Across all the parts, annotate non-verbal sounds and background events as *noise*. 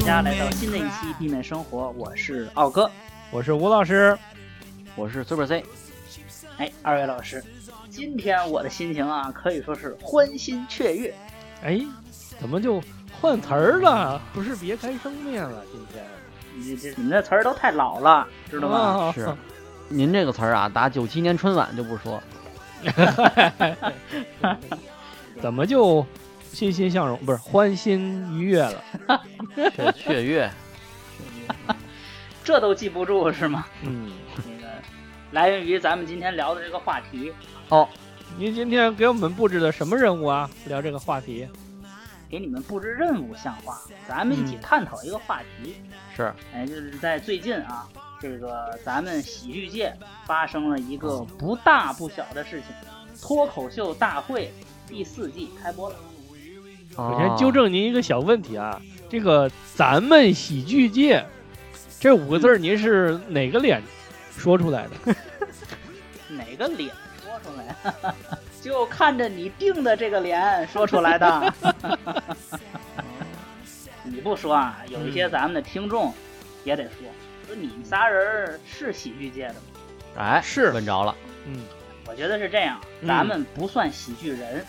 大家来到新的一期避免生活，我是奥哥，我是吴老师，我是 Super C。哎，二位老师，今天我的心情啊，可以说是欢欣雀跃。哎，怎么就换词儿了？不是别开生面了？今天你这你们这词儿都太老了，知道吗？是，您这个词儿啊，打九七年春晚就不说。*laughs* *laughs* 怎么就欣欣向荣？不是欢欣愉悦了？*laughs* 雀雀跃，*laughs* 这都记不住是吗？嗯，那个来源于咱们今天聊的这个话题。哦，您今天给我们布置的什么任务啊？聊这个话题？给你们布置任务像话，咱们一起探讨一个话题。是，哎，就是在最近啊，这个咱们喜剧界发生了一个不大不小的事情，脱口秀大会第四季开播了。首先纠正您一个小问题啊，这个咱们喜剧界这五个字儿，您是哪个脸说出来的？*laughs* 哪个脸说出来？*laughs* 就看着你定的这个脸说出来的。*laughs* 你不说啊，有一些咱们的听众也得说，说你们仨人是喜剧界的吗？哎，是问着了。嗯，我觉得是这样，咱们不算喜剧人，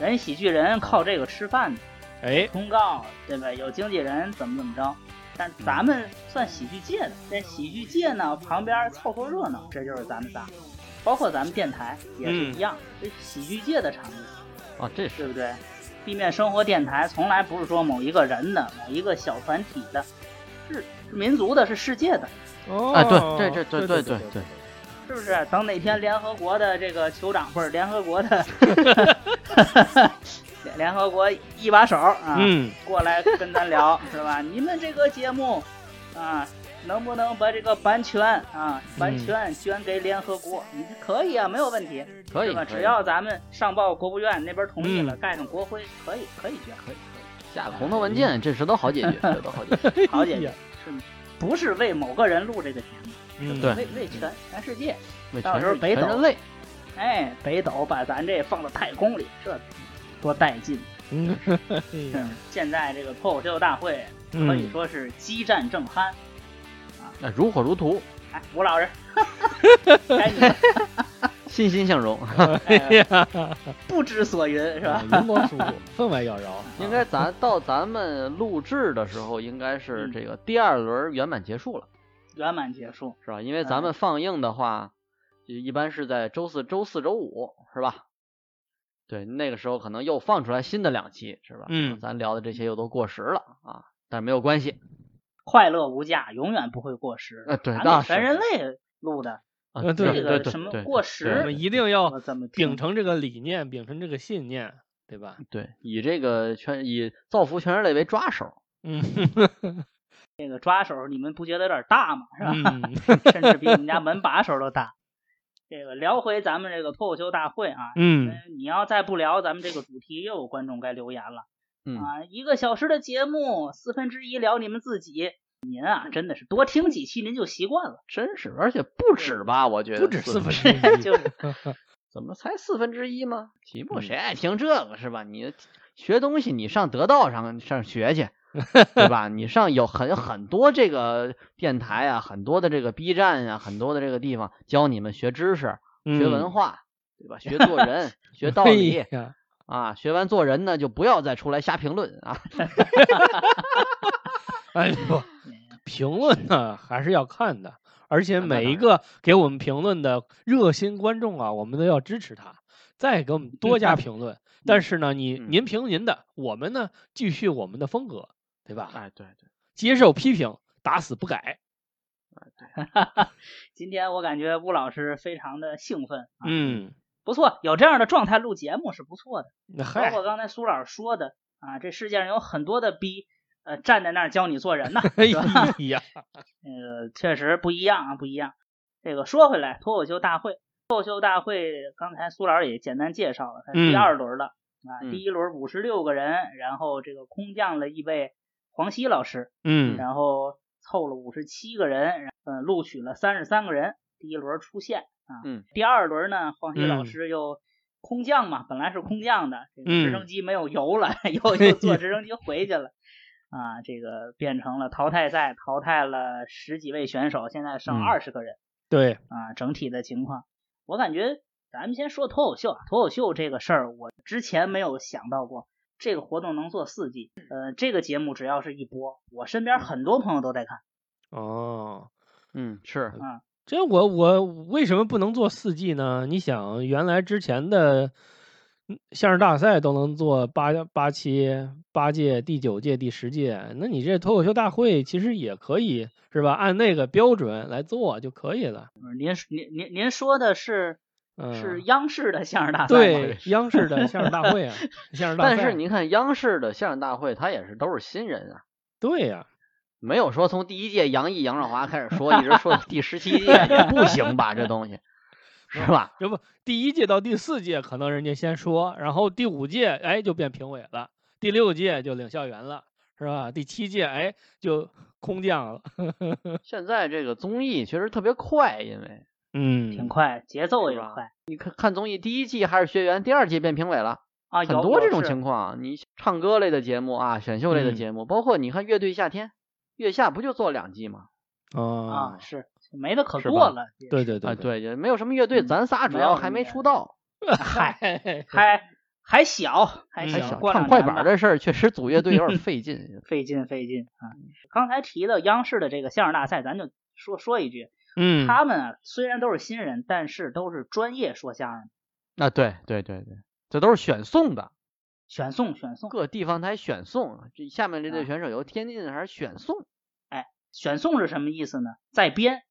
人喜剧人靠这个吃饭的。哎，通告对吧？有经纪人怎么怎么着？但咱们算喜剧界的，在喜剧界呢旁边凑凑热闹，这就是咱们仨。包括咱们电台也是一样，这喜剧界的产物啊，这是对不对？地面生活电台从来不是说某一个人的、某一个小团体的，是民族的，是世界的。哦，哎，对，这这对对对对，是不是？等哪天联合国的这个酋长不是联合国的 *laughs* 联合国一把手啊，嗯，过来跟咱聊是吧？你们这个节目啊。能不能把这个版权啊，版权捐给联合国？你可以啊，没有问题，可以吧？只要咱们上报国务院那边同意了，盖上国徽，可以，可以捐，可以，可以。下红头文件，这事都好解决，这都好解决，好解决。是，不是为某个人录这个节目？对，为为全全世界，为到时候北斗哎，北斗把咱这放到太空里，这多带劲！嗯，*laughs* 现在这个脱口秀大会可以说是激战正酣。那如火如荼，哎，吴老师，*laughs* 欣欣向荣，哎呀，不知所云是吧？云罗素分外妖娆。应该咱到咱们录制的时候，应该是这个第二轮圆满结束了，圆满结束是吧？因为咱们放映的话，一般是在周四周四周五，是吧？对，那个时候可能又放出来新的两期，是吧？嗯，咱聊的这些又都过时了啊，但是没有关系。快乐无价，永远不会过时。呃，对，那全人类录的，呃，这个什么过时，我们一定要怎么秉承这个理念，秉承这个信念，对吧？对，以这个全以造福全人类为抓手。嗯，*laughs* 这个抓手你们不觉得有点大吗？是吧？嗯，*laughs* 甚至比你们家门把手都大。这个聊回咱们这个脱口秀大会啊，嗯，你要再不聊咱们这个主题，又有观众该留言了。嗯啊，一个小时的节目，四分之一聊你们自己，您啊真的是多听几期您就习惯了，真是，而且不止吧？我觉得不止四分之一，*laughs* 就是 *laughs* 怎么才四分之一吗？题目谁爱听这个是吧？你学东西你上得道上上学去，*laughs* 对吧？你上有很很多这个电台啊，很多的这个 B 站啊，很多的这个地方教你们学知识、学文化，对吧？学做人、*laughs* 学道理。啊，学完做人呢，就不要再出来瞎评论啊！*laughs* 哎不，评论呢还是要看的，而且每一个给我们评论的热心观众啊，我们都要支持他，再给我们多加评论。但是呢，你您评您的，我们呢继续我们的风格，对吧？哎，对对，接受批评，打死不改。哎，对。*laughs* 今天我感觉吴老师非常的兴奋。嗯。不错，有这样的状态录节目是不错的。包括刚才苏老师说的啊，这世界上有很多的逼，呃，站在那儿教你做人呢。哎呀，*laughs* 呃，确实不一样啊，不一样。这个说回来，脱口秀大会，脱口秀大会，刚才苏老师也简单介绍了，它是第二轮了啊。第一轮五十六个人，然后这个空降了一位黄西老师，嗯，然后凑了五十七个人，嗯，录取了三十三个人，第一轮出线。啊，嗯，第二轮呢，黄西老师又空降嘛，本来是空降的，这个直升机没有油了，*laughs* 又又坐直升机回去了。啊，这个变成了淘汰赛，淘汰了十几位选手，现在剩二十个人。对啊，整体的情况，我感觉咱们先说脱口秀，脱口秀这个事儿，我之前没有想到过，这个活动能做四季。呃，这个节目只要是一播，我身边很多朋友都在看。哦，嗯，是，嗯，这我我为什么不能做四季呢？你想，原来之前的相声大赛都能做八八期、八届、第九届、第十届，那你这脱口秀大会其实也可以是吧？按那个标准来做就可以了。您您您您说的是是央视的相声大赛对，央视的相声大会啊，*laughs* 相声大赛。但是您看央视的相声大会，他也是都是新人啊。对呀。没有说从第一届杨毅、杨少华开始说，一直说到第十七届也不行吧？这东西是吧？*laughs* 这不第一届到第四届可能人家先说，然后第五届哎就变评委了，第六届就领校园了，是吧？第七届哎就空降了。*laughs* 现在这个综艺确实特别快，因为嗯挺快，节奏也快。你看看综艺，第一季还是学员，第二季变评委了啊，很多这种情况。你唱歌类的节目啊，选秀类的节目，包括你看乐队夏天。月下不就做两季吗？啊，是没得可做了。对对对，对，也没有什么乐队，咱仨主要还没出道，*laughs* 还还还小，还小。唱快板这事儿确实组乐队有点 *laughs* 费劲，费劲费劲啊！刚才提到央视的这个相声大赛，咱就说说一句，嗯，他们啊虽然都是新人，但是都是专业说相声。啊，对对对对，这都是选送的。选送选送，各地方台选送。这下面这队选手由天津还是选送？哎，选送是什么意思呢？在编，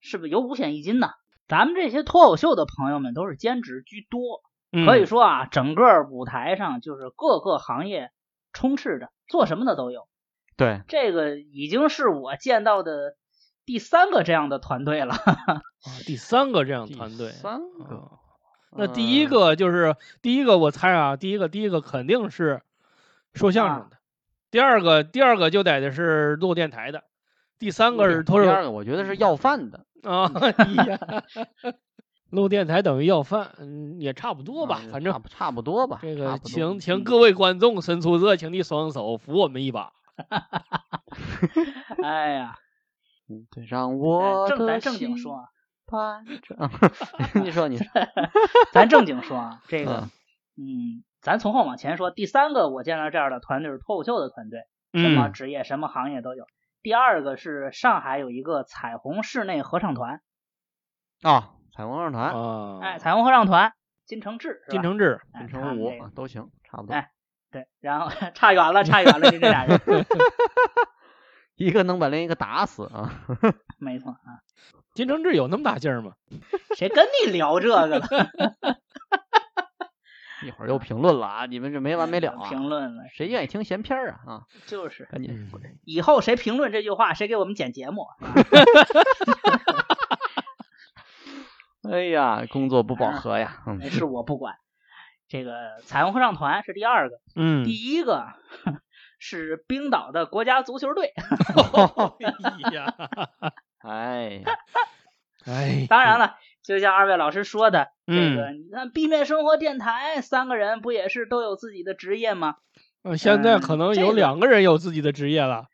是不是有五险一金呢？咱们这些脱口秀的朋友们都是兼职居多，可以说啊，整个舞台上就是各个行业充斥着，做什么的都有。对，这个已经是我见到的第三个这样的团队了。*laughs* 第三个这样团队，三个。那第一个就是第一个，我猜啊，第一个第一个肯定是说相声的，第二个第二个就得的是录电台的，第三个是脱手。第二个我觉得是要饭的啊，*laughs* 录电台等于要饭，嗯，也差不多吧，反正差不多吧。这个请请各位观众伸出热情的双手扶我们一把。*laughs* 哎呀，对，让我正咱正经说。班长，你说你说，*laughs* 咱正经说啊，这个，嗯，咱从后往前说，第三个我见到这样的团队是脱口秀的团队，什么职业、什么行业都有。第二个是上海有一个彩虹室内合唱团，啊，彩虹合唱团，啊，哎，彩虹合唱团，金承志，金承志，金城武都行，差不多。哎，对，然后 *laughs* 差远了，差远了，就这俩人，*laughs* 一个能把另一个打死啊，*laughs* 没错啊。金承志有那么大劲儿吗？*laughs* 谁跟你聊这个了？*laughs* 一会儿又评论了啊！你们这没完没了啊！评论了，谁愿意听闲篇啊？啊，就是，赶紧。以后谁评论这句话，谁给我们剪节目。哎呀，工作不饱和呀！是我不管。这个彩虹合唱团是第二个，嗯，第一个是冰岛的国家足球队。*laughs* *laughs* 哎呀。哎，哎，当然了，就像二位老师说的，这个你看，B 面生活电台三个人不也是都有自己的职业吗？呃，现在可能有两个人有自己的职业了。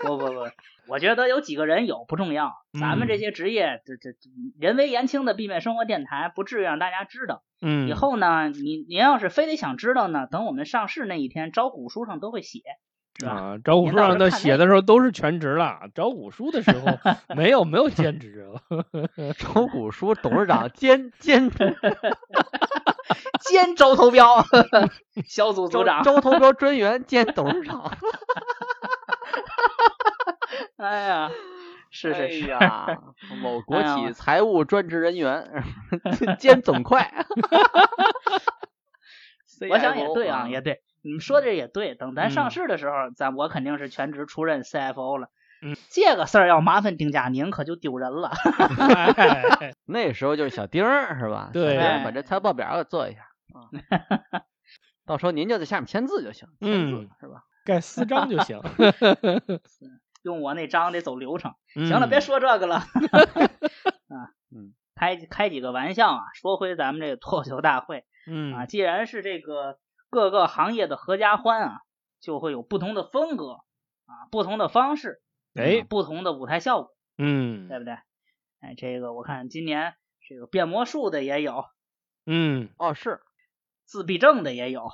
不 *laughs* 不不，我觉得有几个人有不重要，咱们这些职业，这这人微言轻的避免生活电台不至于让大家知道。嗯，以后呢，你您要是非得想知道呢，等我们上市那一天，招股书上都会写。啊，招股书上他写的时候都是全职了，招股书的时候 *laughs* 没有没有兼职啊。*laughs* 招股书董事长兼兼 *laughs* 兼招投标小组组长，招投标专员兼董事长。*laughs* 哎呀，是是是呀，某国企财务专职人员 *laughs* 兼总会。*laughs* 我想也对啊，也对。你们说的也对，等咱上市的时候，咱我肯定是全职出任 CFO 了。嗯，这个事儿要麻烦丁佳宁，可就丢人了。那时候就是小丁儿是吧？对，把这财报表给做一下啊。到时候您就在下面签字就行，签字是吧？盖私章就行。用我那章得走流程。行了，别说这个了。*laughs* 啊，嗯，开开几个玩笑啊。说回咱们这个脱口秀大会，嗯啊，既然是这个。各个行业的合家欢啊，就会有不同的风格啊，不同的方式，哎，不同的舞台效果，嗯，对不对？哎，这个我看今年这个变魔术的也有，嗯，哦是，自闭症的也有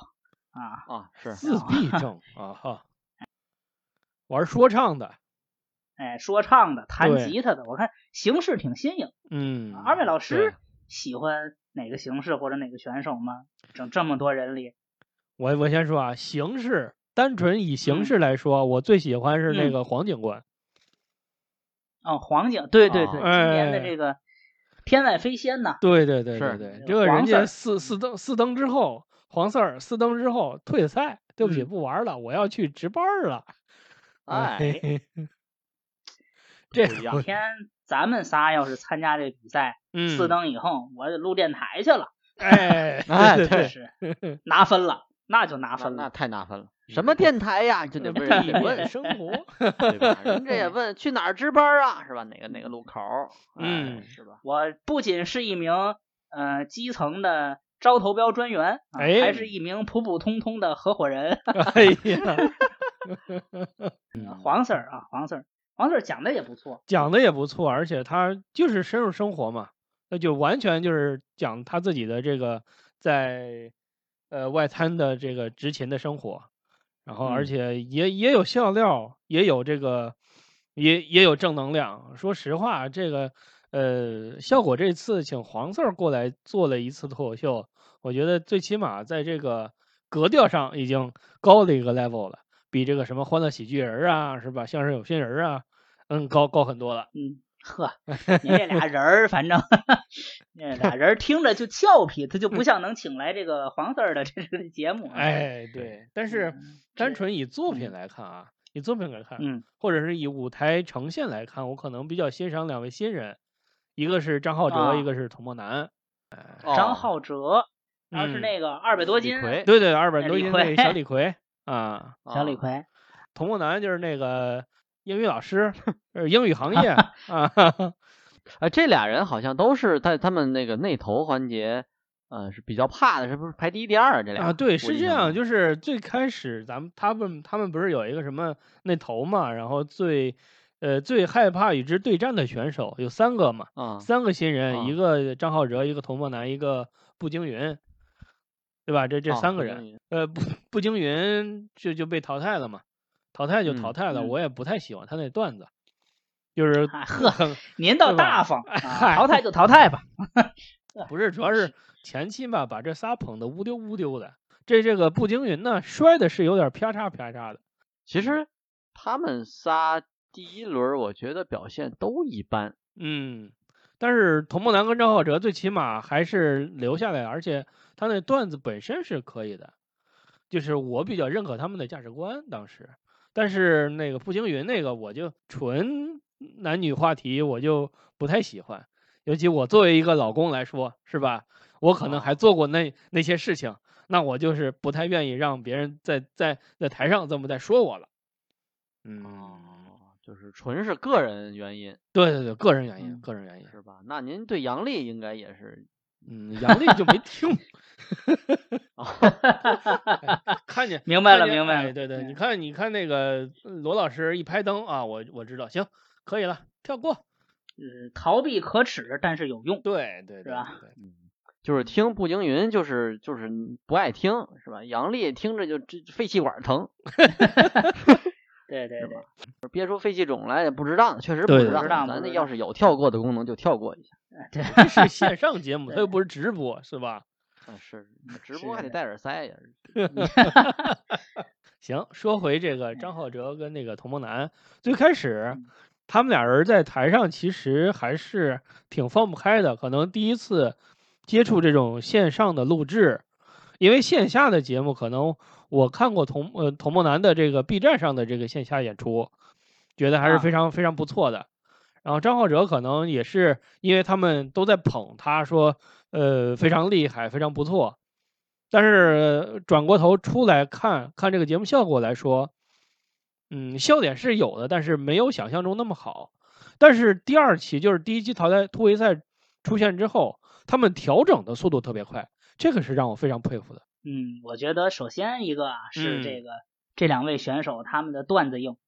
啊啊是自闭症啊哈，玩说唱的，哎，说唱的，弹吉他的，我看形式挺新颖。嗯，二位老师喜欢哪个形式或者哪个选手吗？整这么多人里，我我先说啊，形式单纯以形式来说，我最喜欢是那个黄警官。哦，黄警，对对对，今年的这个天外飞仙呐，对对对对对，这个人家四四登四登之后，黄四儿四登之后退赛，对不起，不玩了，我要去值班了。哎，*laughs* 这两天咱们仨要是参加这比赛，四登以后，我得录电台去了。*laughs* 哎哎，对，是拿分了，那就拿分了，那太拿分了。什么电台呀？就得问人家问生活，*laughs* 对吧？人家也问去哪儿值班啊？是吧？哪个哪个路口？嗯，是吧？我不仅是一名呃基层的招投标专员，哎，还是一名普普通通的合伙人。哎呀，*laughs* 黄 Sir 啊，黄 Sir，黄 Sir 讲的也不错，讲的也不错，而且他就是深入生活嘛，那就完全就是讲他自己的这个在呃外滩的这个执勤的生活。然后，而且也也有笑料，也有这个，也也有正能量。说实话，这个呃，效果这次请黄 Sir 过来做了一次脱口秀，我觉得最起码在这个格调上已经高了一个 level 了，比这个什么欢乐喜剧人啊，是吧？相声有新人啊，嗯，高高很多了。嗯，呵，你这俩人儿，反正那俩人听着就俏皮，他就不像能请来这个黄色儿的这个节目。哎，对，但是。单纯以作品来看啊，以作品来看，嗯，或者是以舞台呈现来看，我可能比较欣赏两位新人，一个是张浩哲，一个是童漠南。张浩哲，然后是那个二百多斤，对对，二百多斤那小李逵啊，小李逵。童梦楠就是那个英语老师，*laughs* 英语行业 *laughs* 啊。哎，*laughs* 这俩人好像都是在他们那个内投环节。呃，是比较怕的，是不是排第一、第二这俩啊？对，是这样，就是最开始咱们他们他们不是有一个什么内投嘛，然后最呃最害怕与之对战的选手有三个嘛，啊，三个新人，一个张浩哲，一个童梦楠，一个步惊云，对吧？这这三个人，呃，步步惊云就就被淘汰了嘛，淘汰就淘汰了，我也不太喜欢他那段子，就是呵，您倒大方，*laughs* 淘汰就淘汰吧，*laughs* 不是，主要是。前期吧，把这仨捧的乌丢乌丢的。这这个步惊云呢，摔的是有点啪嚓啪嚓的。其实他们仨第一轮，我觉得表现都一般。嗯，但是童梦楠跟张浩哲最起码还是留下来，而且他那段子本身是可以的，就是我比较认可他们的价值观当时。但是那个步惊云那个，我就纯男女话题，我就不太喜欢。尤其我作为一个老公来说，是吧？我可能还做过那那些事情，那我就是不太愿意让别人在在在台上这么在说我了。嗯，就是纯是个人原因。对对对，个人原因，个人原因是吧？那您对杨笠应该也是，嗯，杨笠就没听。*laughs* 看见，明白了，明白了。对对，你看，你看那个罗老师一拍灯啊，我我知道，行，可以了，跳过。嗯，逃避可耻，但是有用。对对，是吧？嗯。就是听步惊云，就是就是不爱听，是吧？杨丽听着就这肺气管疼，对 *laughs* 对对，憋出肺气肿来也不值当，确实不值当。咱那要是有跳过的功能，就跳过一下。*laughs* 对，是线上节目，它又不是直播，是吧？啊，是直播还得戴耳塞呀。*laughs* 行，说回这个张浩哲跟那个童梦楠，最开始他们俩人在台上其实还是挺放不开的，可能第一次。接触这种线上的录制，因为线下的节目可能我看过童呃童梦楠的这个 B 站上的这个线下演出，觉得还是非常非常不错的。然后张浩哲可能也是因为他们都在捧他，说呃非常厉害，非常不错。但是转过头出来看看这个节目效果来说，嗯，笑点是有的，但是没有想象中那么好。但是第二期就是第一期淘汰突围赛出现之后。他们调整的速度特别快，这个是让我非常佩服的。嗯，我觉得首先一个啊是这个这两位选手他们的段子硬。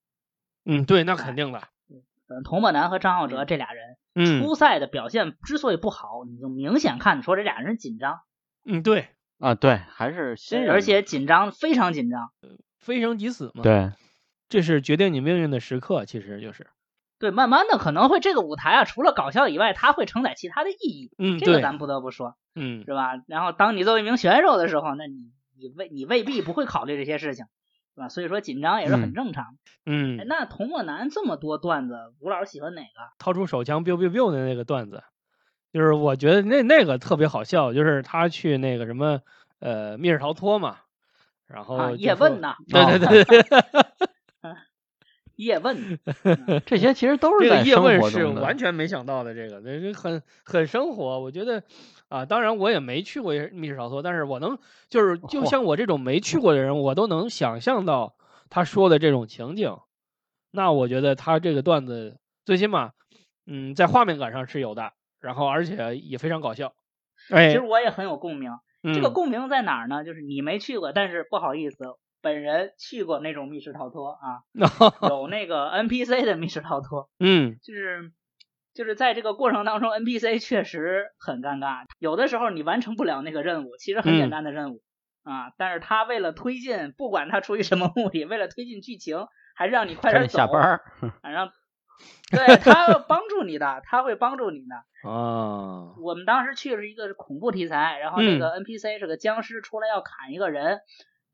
嗯，对，那肯定的。嗯，童漠南和张浩哲这俩人，嗯，初赛的表现之所以不好，你就明显看出这俩人紧张。嗯，对，啊，对，还是新人，而且紧张，非常紧张，非生即死嘛。对，这是决定你命运的时刻，其实就是。对，慢慢的可能会这个舞台啊，除了搞笑以外，它会承载其他的意义。嗯，这个咱不得不说，嗯，是吧？然后当你作为一名选手的时候，那你你未你未必不会考虑这些事情。是吧？所以说紧张也是很正常。嗯，那童漠男这么多段子，吴老师喜欢哪个？掏出手枪 biu biu biu 的那个段子，就是我觉得那那个特别好笑，就是他去那个什么呃密室逃脱嘛，然后叶问呐，对对对对，*laughs* 叶问，*laughs* 这些其实都是在叶问是完全没想到的，这个这很很生活，我觉得。啊，当然我也没去过密室逃脱，但是我能就是就像我这种没去过的人，我都能想象到他说的这种情景。那我觉得他这个段子最起码，嗯，在画面感上是有的，然后而且也非常搞笑。哎，其实我也很有共鸣。这个共鸣在哪儿呢？就是你没去过，但是不好意思，本人去过那种密室逃脱啊，*laughs* 有那个 NPC 的密室逃脱。*laughs* 嗯，就是。就是在这个过程当中，NPC 确实很尴尬。有的时候你完成不了那个任务，其实很简单的任务啊，但是他为了推进，不管他出于什么目的，为了推进剧情，还是让你快点下班，反正 *laughs* 对他帮助你的，他会帮助你的啊。我们当时去是一个恐怖题材，然后那个 NPC 是个僵尸出来要砍一个人，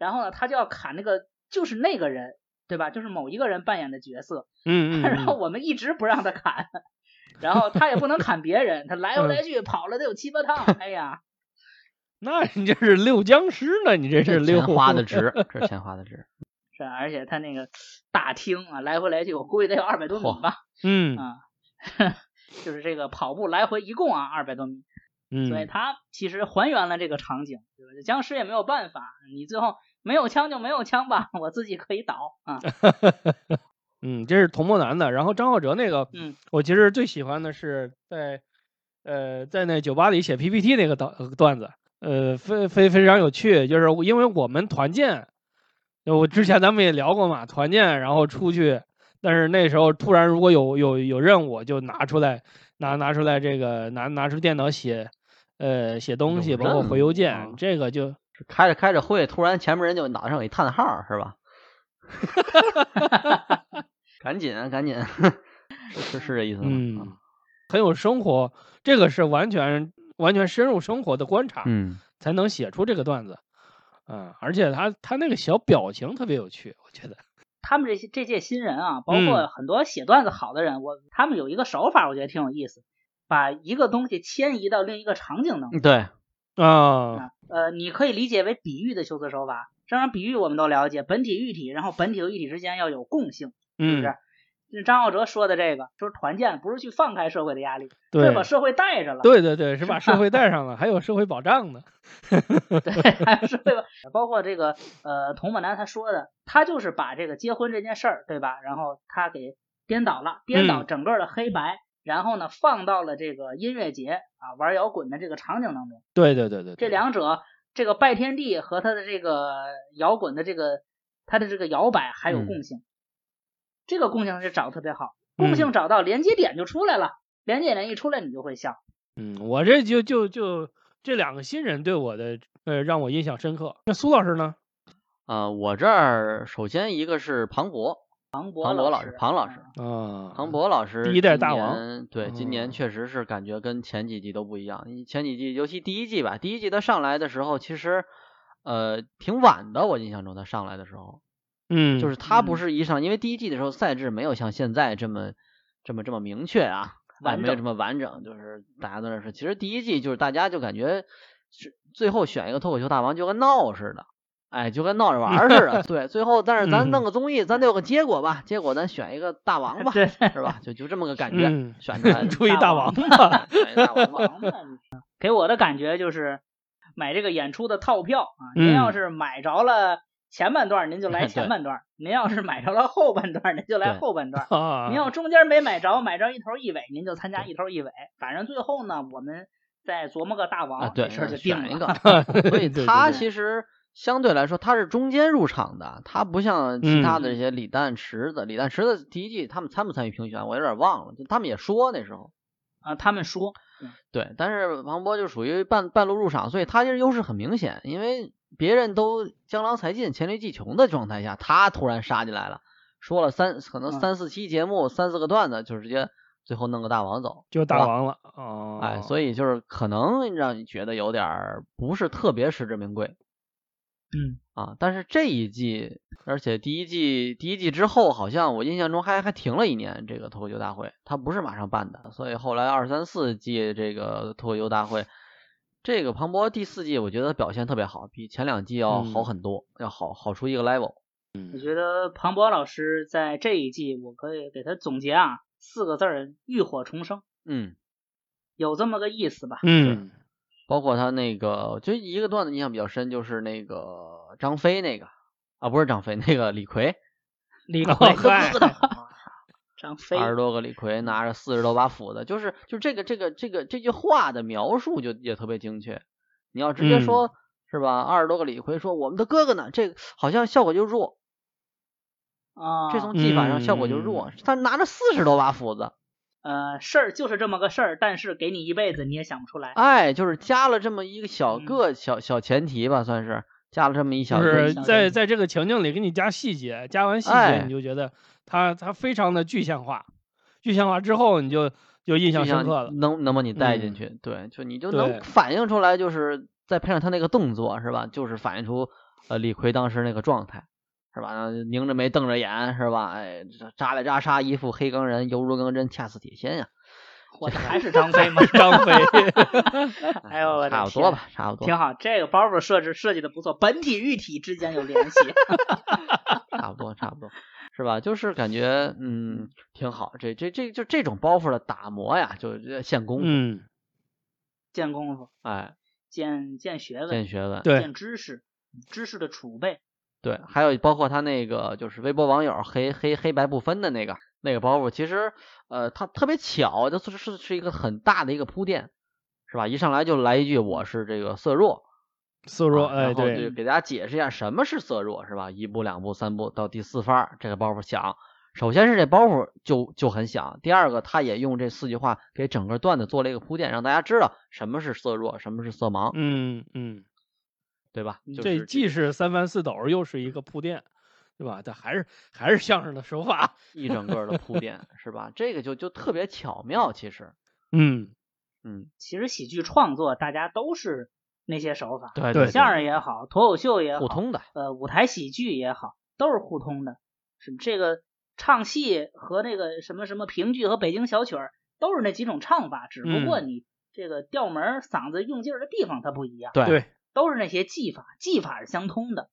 然后呢，他就要砍那个就是那个人，对吧？就是某一个人扮演的角色，嗯嗯，*laughs* 然后我们一直不让他砍。然后他也不能砍别人，他来回 *laughs* 来去跑了得有七八趟，哎呀，*laughs* 那你这是溜僵尸呢？你这是溜花的值，这钱花的值。是，而且他那个大厅啊，来回来去，我估计得有二百多米吧。嗯啊，就是这个跑步来回一共啊二百多米。嗯，所以他其实还原了这个场景，对吧？僵尸也没有办法，你最后没有枪就没有枪吧，我自己可以倒啊。*laughs* 嗯，这是童漠男的，然后张浩哲那个，嗯，我其实最喜欢的是在，呃，在那酒吧里写 PPT 那个段段子，呃，非非非常有趣，就是因为我们团建，我之前咱们也聊过嘛，团建然后出去，但是那时候突然如果有有有任务，就拿出来拿拿出来这个拿拿出电脑写，呃，写东西，包括回邮件，这个就开着开着会，突然前面人就脑袋上一叹号，是吧？哈哈哈哈哈！赶紧啊，赶紧，*laughs* 是是这意思吗？嗯，很有生活，这个是完全完全深入生活的观察，嗯，才能写出这个段子，嗯，而且他他那个小表情特别有趣，我觉得 *laughs* 他们这些这届新人啊，包括很多写段子好的人，我他们有一个手法，我觉得挺有意思，把一个东西迁移到另一个场景当中，对，啊，呃，你可以理解为比喻的修辞手法。当然比喻我们都了解，本体喻体，然后本体和喻体之间要有共性，是不是？张浩哲说的这个，就是团建不是去放开社会的压力，是把社会带着了。对对对，是把社会带上了，*laughs* 还有社会保障呢。对，*laughs* 还有社会保，包括这个呃，童漠男他说的，他就是把这个结婚这件事儿，对吧？然后他给颠倒了，颠倒整个的黑白，然后呢放到了这个音乐节啊玩摇滚的这个场景当中。对对对对，这两者。这个拜天地和他的这个摇滚的这个他的这个摇摆还有共性，这个共性是找的特别好，共性找到连接点就出来了，连接点一出来你就会笑。嗯，我这就就就这两个新人对我的呃让我印象深刻。那苏老师呢？啊，我这儿首先一个是庞博。庞博庞博老师，庞老师啊，庞博老师第一代大王，对，今年确实是感觉跟前几季都不一样。前几季，尤其第一季吧，第一季他上来的时候，其实呃挺晚的，我印象中他上来的时候，嗯，就是他不是一上，因为第一季的时候赛制没有像现在这么这么这么明确啊，没有这么完整，就是大家都认识。其实第一季就是大家就感觉是最后选一个脱口秀大王就跟闹似的。哎，就跟闹着玩似的，*laughs* 对，最后但是咱弄个综艺，咱得有个结果吧？结果咱选一个大王吧，*laughs* 是吧？就就这么个感觉，选出来 *laughs* 出一大王吧，选一大王吧。给我的感觉就是买这个演出的套票啊，您要是买着了前半段，您就来前半段；您要是买着了后半段，您就来后半段。您要中间没买着，买着一头一尾，您就参加一头一尾。反正最后呢，我们再琢磨个大王，这事儿就定了一个。所以他其实。相对来说他是中间入场的，他不像其他的这些李诞、池子。李诞、池子第一季他们参不参与评选，我有点忘了。就他们也说那时候啊，他们说对，但是王博就属于半半路入场，所以他其实优势很明显，因为别人都江郎才尽、黔驴技穷的状态下，他突然杀进来了，说了三可能三四期节目、三四个段子，就直接最后弄个大王走，就大王了哦。哎，所以就是可能让你觉得有点不是特别实至名归。嗯啊，但是这一季，而且第一季第一季之后，好像我印象中还还停了一年这个脱口秀大会，它不是马上办的，所以后来二三四季这个脱口秀大会，这个庞博第四季我觉得表现特别好，比前两季要好很多，要好好出一个 level。嗯我觉得庞博老师在这一季，我可以给他总结啊，四个字儿：浴火重生。嗯，有这么个意思吧？嗯。包括他那个，就一个段子印象比较深，就是那个张飞那个啊，不是张飞，那个李逵，*laughs* 李逵哥哥，张飞二十多个李逵拿着四十多把斧子，就是就这个这个这个这句话的描述就也特别精确。你要直接说，是吧？二十多个李逵说我们的哥哥呢，这个好像效果就弱啊，这从技法上效果就弱。他拿着四十多把斧子。呃，事儿就是这么个事儿，但是给你一辈子你也想不出来。哎，就是加了这么一个小个小小前提吧，算是加了这么一小。就是在在这个情境里给你加细节，加完细节你就觉得它它非常的具象化，具象化之后你就就印象深刻了，能能把你带进去。对，就你就能反映出来，就是再配上他那个动作，是吧？就是反映出呃李逵当时那个状态。是吧？拧着眉，瞪着眼，是吧？哎，扎来扎杀，一副黑钢人，犹如钢针，恰似铁锨呀！*laughs* 我这还是张飞吗？*laughs* 张飞，*laughs* 哎呦，差不多吧，差不多。挺好，这个包袱设置设计的不错，本体与体之间有联系。差不多，差不多，是吧？就是感觉，嗯，挺好。这这这就这种包袱的打磨呀，就见功夫，嗯，见功夫，哎，见见学问，见学问，对，见知识，知识的储备。对，还有包括他那个就是微博网友黑黑黑白不分的那个那个包袱，其实呃他特别巧，就是是是一个很大的一个铺垫，是吧？一上来就来一句我是这个色弱，色弱，哎对，给大家解释一下什么是色弱，是吧？一步两步三步到第四番，这个包袱响。首先是这包袱就就很响，第二个他也用这四句话给整个段子做了一个铺垫，让大家知道什么是色弱，什么是色盲。嗯嗯。对吧？这既是三番四斗，又是一个铺垫，对吧？这还是还是相声的手法，一整个的铺垫，*laughs* 是吧？这个就就特别巧妙，其实，嗯嗯，其实喜剧创作大家都是那些手法，对对，相声也好，脱口秀也好，互通的，呃，舞台喜剧也好，都是互通的。是这个唱戏和那个什么什么评剧和北京小曲儿都是那几种唱法，只不过你这个调门嗓子用劲儿的地方它不一样，对。都是那些技法，技法是相通的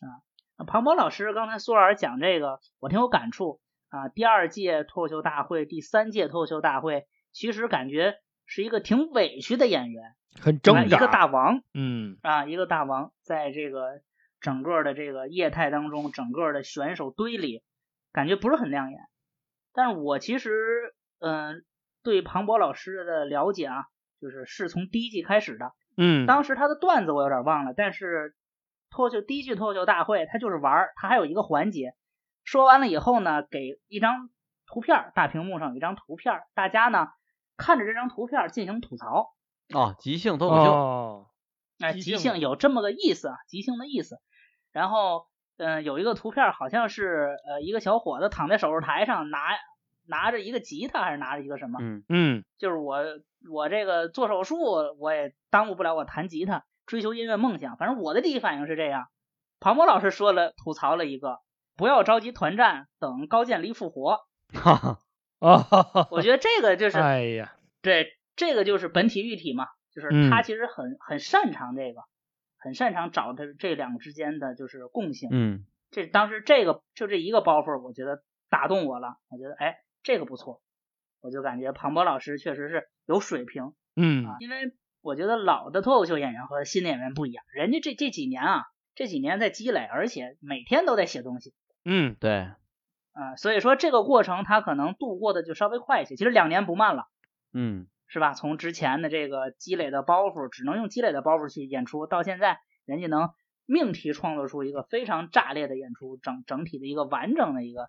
啊。庞博老师刚才苏老师讲这个，我挺有感触啊。第二届脱口秀大会，第三届脱口秀大会，其实感觉是一个挺委屈的演员，很挣扎，一个大王，嗯啊，一个大王，在这个整个的这个业态当中，整个的选手堆里，感觉不是很亮眼。但是我其实嗯，对庞博老师的了解啊，就是是从第一季开始的。嗯，当时他的段子我有点忘了，但是脱口秀第一句脱口秀大会，他就是玩儿，他还有一个环节，说完了以后呢，给一张图片，大屏幕上有一张图片，大家呢看着这张图片进行吐槽。哦，即兴脱口秀，哎，即兴有这么个意思啊，即兴的意思。然后，嗯，有一个图片好像是呃一个小伙子躺在手术台上拿。拿着一个吉他还是拿着一个什么？嗯嗯，就是我我这个做手术我也耽误不了我弹吉他追求音乐梦想。反正我的第一反应是这样。庞博老师说了吐槽了一个，不要着急团战，等高渐离复活。哈哈啊，我觉得这个就是，哎呀，对，这个就是本体喻体嘛，就是他其实很很擅长这个，很擅长找这这两个之间的就是共性。嗯，这当时这个就这一个包袱，我觉得打动我了。我觉得哎。这个不错，我就感觉庞博老师确实是有水平，嗯。啊，因为我觉得老的脱口秀演员和新的演员不一样，人家这这几年啊，这几年在积累，而且每天都在写东西，嗯，对，啊，所以说这个过程他可能度过的就稍微快一些，其实两年不慢了，嗯，是吧？从之前的这个积累的包袱，只能用积累的包袱去演出，到现在人家能命题创作出一个非常炸裂的演出，整整体的一个完整的一个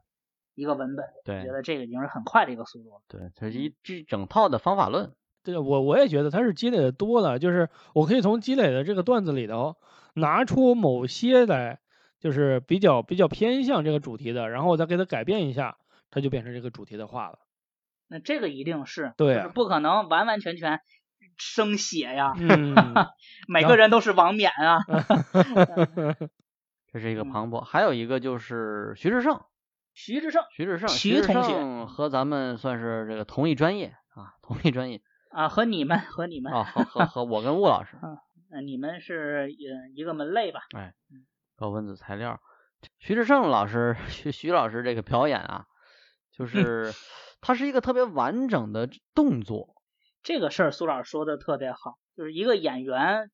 一个文本。对，觉得这个已经是很快的一个速度了。对，它是一这整套的方法论。对，我我也觉得它是积累的多了，就是我可以从积累的这个段子里头拿出某些来，就是比较比较偏向这个主题的，然后我再给它改变一下，它就变成这个主题的话了。那这个一定是，对，不可能完完全全生写呀，嗯，*laughs* 每个人都是王冕啊。*laughs* *laughs* 这是一个庞博，还有一个就是徐志胜，徐志胜，徐志胜，徐同学和咱们算是这个同一专业啊，同一专业。*laughs* 啊，和你们和你们啊，和和和我跟吴老师，嗯，那你们是一个门类吧？哎，高分子材料，徐志胜老师，徐徐老师这个表演啊，就是他是一个特别完整的动作。这个事儿苏老师说的特别好，就是一个演员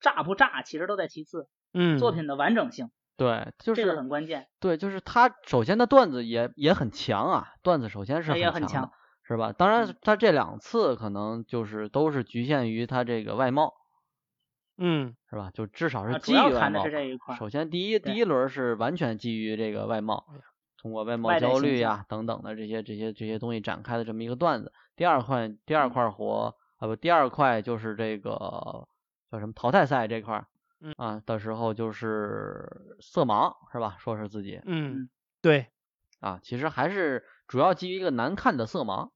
炸不炸，其实都在其次，嗯，作品的完整性，对，就是这个很关键。对，就是他首先他段子也也很强啊，段子首先是很强。是吧？当然，他这两次可能就是都是局限于他这个外貌，嗯，是吧？就至少是基于外貌。首先，第一第一轮是完全基于这个外貌，通过外貌焦虑呀等等的这些这些这些东西展开的这么一个段子。第二块第二块活啊不，第二块就是这个叫什么淘汰赛这块啊的时候就是色盲是吧？说是自己，嗯，对，啊，其实还是主要基于一个难看的色盲。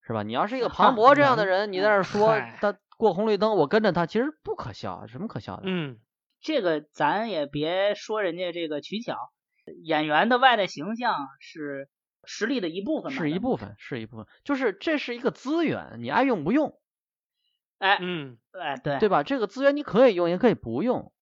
是吧？你要是一个庞博这样的人，你在那说他过红绿灯，我跟着他，其实不可笑，什么可笑的？嗯，这个咱也别说人家这个取巧，演员的外在形象是实力的一部分，是一部分，是一部分，就是这是一个资源，你爱用不用？哎，嗯，哎，对，对吧？这个资源你可以用，也可以不用，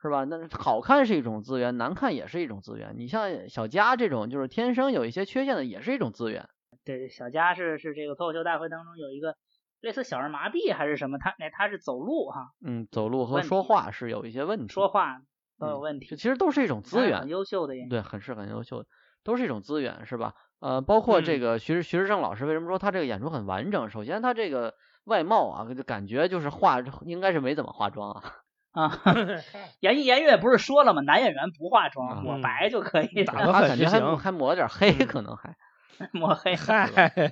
是吧？那好看是一种资源，难看也是一种资源。你像小佳这种，就是天生有一些缺陷的，也是一种资源。对，小佳是是这个脱口秀大会当中有一个类似小儿麻痹还是什么，他那他是走路哈，嗯，走路和说话是有一些问题，说话都有问题，其实都是一种资源，很优秀的，对，很是很优秀的，都是一种资源，是吧？呃，包括这个徐徐志胜老师为什么说他这个演出很完整？首先他这个外貌啊，就感觉就是化应该是没怎么化妆啊 *laughs* 啊，严严月不是说了吗？男演员不化妆，抹白就可以，打个粉就行，还抹了点黑，可能还。*laughs* 抹黑，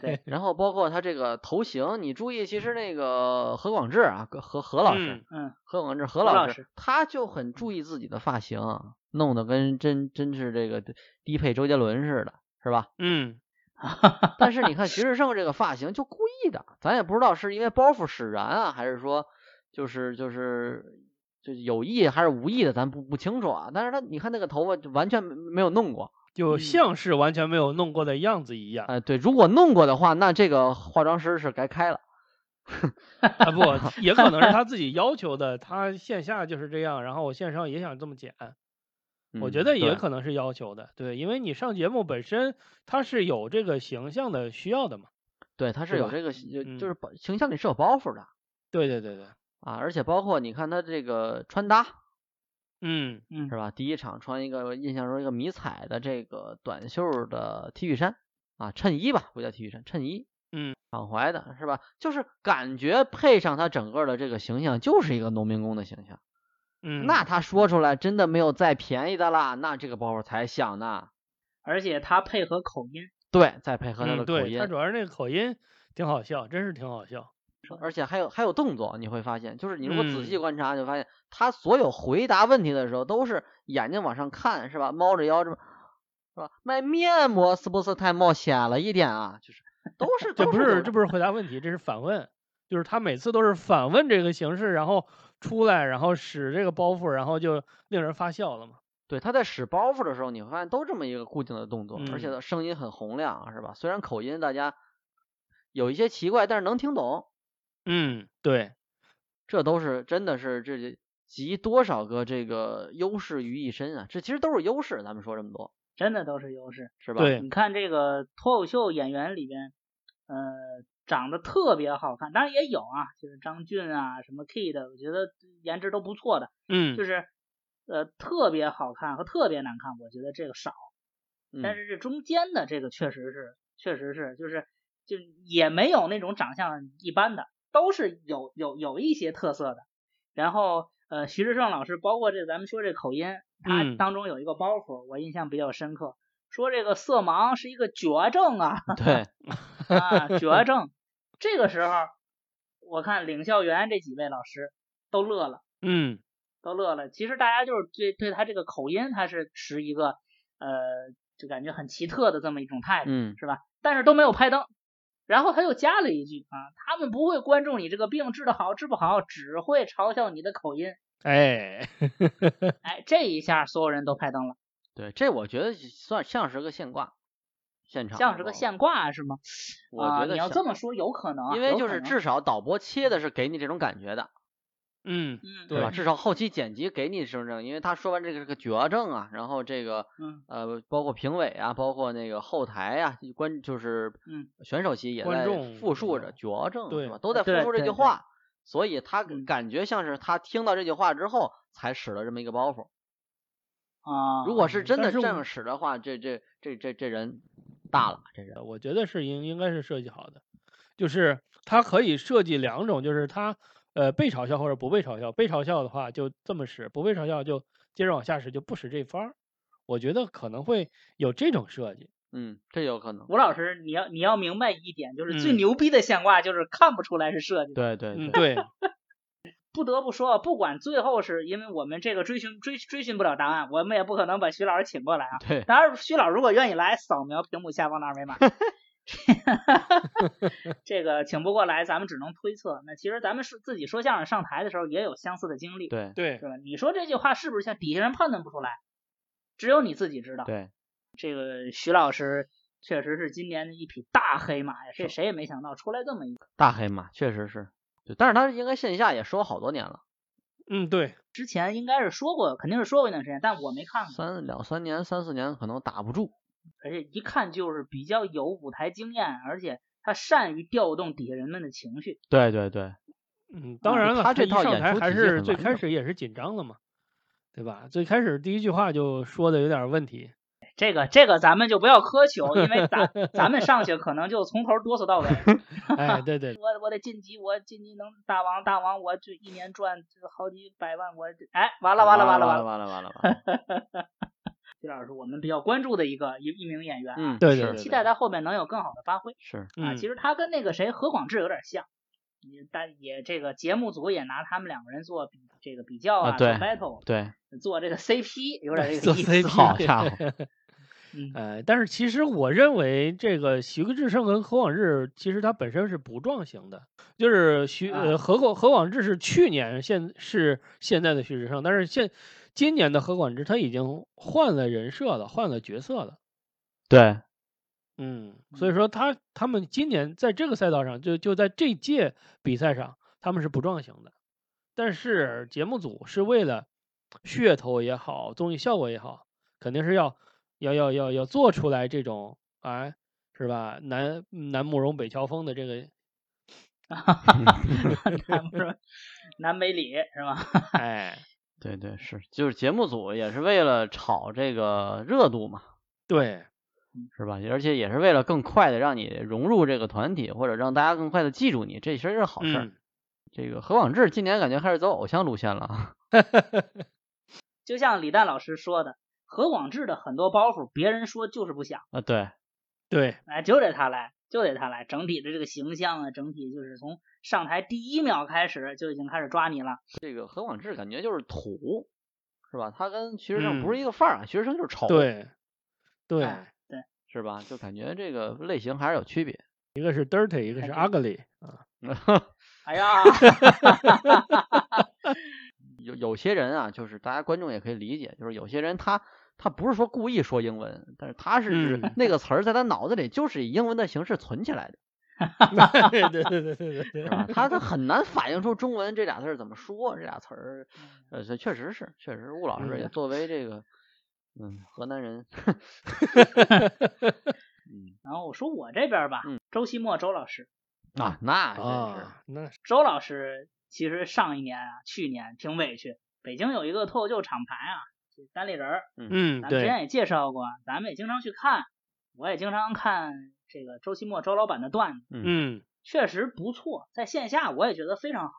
对，然后包括他这个头型，你注意，其实那个何广智啊，何何老师，嗯，何广智何老师，他就很注意自己的发型，弄得跟真真是这个低配周杰伦似的，是吧？嗯，*laughs* 但是你看徐志胜这个发型就故意的，咱也不知道是因为包袱使然啊，还是说就是就是就有意还是无意的，咱不不清楚啊。但是他你看那个头发就完全没有弄过。就像是完全没有弄过的样子一样。哎，对，如果弄过的话，那这个化妆师是该开了。*laughs* 啊，不，*laughs* 也可能是他自己要求的。他线下就是这样，然后我线上也想这么剪。我觉得也可能是要求的，对，因为你上节目本身它是有这个形象的需要的嘛。对，他是有这个，就就是形象里是有包袱的。对对对对。啊，而且包括你看他这个穿搭。嗯嗯，是吧？第一场穿一个印象中一个迷彩的这个短袖的 T 恤衫啊，衬衣吧，不叫 T 恤衫，衬衣。嗯，敞怀的是吧？就是感觉配上他整个的这个形象，就是一个农民工的形象。嗯，那他说出来真的没有再便宜的啦，那这个包袱才香呢。而且他配合口音，对，再配合他的口音，他主要是那个口音挺好笑，真是挺好笑。而且还有还有动作，你会发现，就是你如果仔细观察，就发现他所有回答问题的时候，都是眼睛往上看，是吧？猫着腰这么，是吧？卖面膜是不是太冒险了一点啊？就是都是 *laughs* 这不是这不是回答问题，这是反问，就是他每次都是反问这个形式，然后出来，然后使这个包袱，然后就令人发笑了嘛。对，他在使包袱的时候，你会发现都这么一个固定的动作，而且声音很洪亮，是吧？虽然口音大家有一些奇怪，但是能听懂。嗯，对，这都是真的是这集多少个这个优势于一身啊！这其实都是优势，咱们说这么多，真的都是优势，是吧？对，你看这个脱口秀演员里边，呃，长得特别好看，当然也有啊，就是张俊啊，什么 Kid，，我觉得颜值都不错的，嗯，就是呃特别好看和特别难看，我觉得这个少，但是这中间的这个确实是，确实是，就是就也没有那种长相一般的。都是有有有一些特色的，然后呃，徐志胜老师，包括这咱们说这口音，他当中有一个包袱，我印象比较深刻，说这个色盲是一个绝症啊。*laughs* 对，啊，绝症。这个时候，我看领校园这几位老师都乐了，嗯，都乐了。其实大家就是对对他这个口音，他是持一个呃，就感觉很奇特的这么一种态度，嗯，是吧？但是都没有拍灯。然后他又加了一句啊，他们不会关注你这个病治得好治不好，只会嘲笑你的口音。哎，*laughs* 哎，这一下所有人都拍灯了。对，这我觉得算像是个现挂，现场像是个现挂是吗？我觉得你要这么说有可能，因为就是至少导播切的是给你这种感觉的。嗯嗯，对吧？至少后期剪辑给你身份证，因为他说完这个这个绝症啊，然后这个呃，包括评委啊，包括那个后台啊，观就是嗯，选手席也在复述着绝症，对吧？都在复述这句话，所以他感觉像是他听到这句话之后才使了这么一个包袱啊。如果是真的这样使的话，这这这这这人大了，这人我觉得是应应该是设计好的，就是他可以设计两种，就是他。呃，被嘲笑或者不被嘲笑，被嘲笑的话就这么使，不被嘲笑就接着往下使，就不使这方儿。我觉得可能会有这种设计，嗯，这有可能。吴老师，你要你要明白一点，就是最牛逼的现挂就是看不出来是设计。对对对。不得不说，不管最后是因为我们这个追寻追追寻不了答案，我们也不可能把徐老师请过来啊。*laughs* 对。当然，徐老师如果愿意来，扫描屏幕下方的二维码。*laughs* 这个请不过来，咱们只能推测。那其实咱们是自己说相声上台的时候也有相似的经历，对对，是吧？你说这句话是不是像底下人判断不出来？只有你自己知道。对，这个徐老师确实是今年的一匹大黑马呀，这谁也没想到出来这么一个大黑马，确实是。对，但是他应该线下也说好多年了。嗯，对，之前应该是说过，肯定是说过一段时间，但我没看过。三两三年、三四年可能打不住。而且一看就是比较有舞台经验，而且他善于调动底下人们的情绪。对对对，嗯，当然了，他这套演出还是最开始始也是紧张的嘛，对吧？最开始第一句话就说的有点问题。这个这个咱们就不要苛求，因为咱 *laughs* 咱们上去可能就从头哆嗦到尾。*laughs* 哎，对对，*laughs* 我我得晋级，我晋级能大王大王，我这一年赚好几百万，我哎，完了完了完了完了完了完了完了。徐老师，我们比较关注的一个一一名演员啊，嗯，对对，期待他后面能有更好的发挥。是啊，其实他跟那个谁何广智有点像，也但也这个节目组也拿他们两个人做比这个比较啊，做 battle，对，做这个 CP 有点这个意思。好家伙，呃，但是其实我认为这个徐志胜跟何广智其实他本身是不撞型的，就是徐呃何广何广智是去年现是现在的徐志胜，但是现。今年的何广智他已经换了人设了，换了角色了。对，嗯，所以说他他们今年在这个赛道上，就就在这届比赛上，他们是不撞型的。但是节目组是为了噱头也好，综艺效果也好，肯定是要要要要要做出来这种哎，是吧？南南慕容北乔峰的这个，*laughs* 南慕容 *laughs* 南北里是吧？*laughs* 哎。对对是，就是节目组也是为了炒这个热度嘛，对，是吧？而且也是为了更快的让你融入这个团体，或者让大家更快的记住你，这其实是好事。这个何广智今年感觉开始走偶像路线了，就像李诞老师说的，何广智的很多包袱，别人说就是不想啊，对，对，哎，就得他来。就得他来，整体的这个形象啊，整体就是从上台第一秒开始就已经开始抓你了。这个何广智感觉就是土，是吧？他跟徐志胜不是一个范儿啊，徐志胜就是丑。对，对，对，是吧？就感觉这个类型还是有区别，一个是 dirty，一个是 ugly 啊。*laughs* 哎呀，*laughs* 有有些人啊，就是大家观众也可以理解，就是有些人他。他不是说故意说英文，但是他是那个词儿在他脑子里就是以英文的形式存起来的。*laughs* 对对对对对对，他他很难反映出中文这俩字怎么说，这俩词儿，呃，这确实是，确实吴老师也作为这个，嗯，河南人。*laughs* 嗯，*laughs* 然后我说我这边吧，周希墨周老师啊，那真是，那周老师其实上一年啊，去年挺委屈，北京有一个脱口秀厂牌啊。单立人儿，嗯，咱们之前也介绍过，咱们也经常去看，我也经常看这个周奇墨周老板的段子，嗯，确实不错，在线下我也觉得非常好。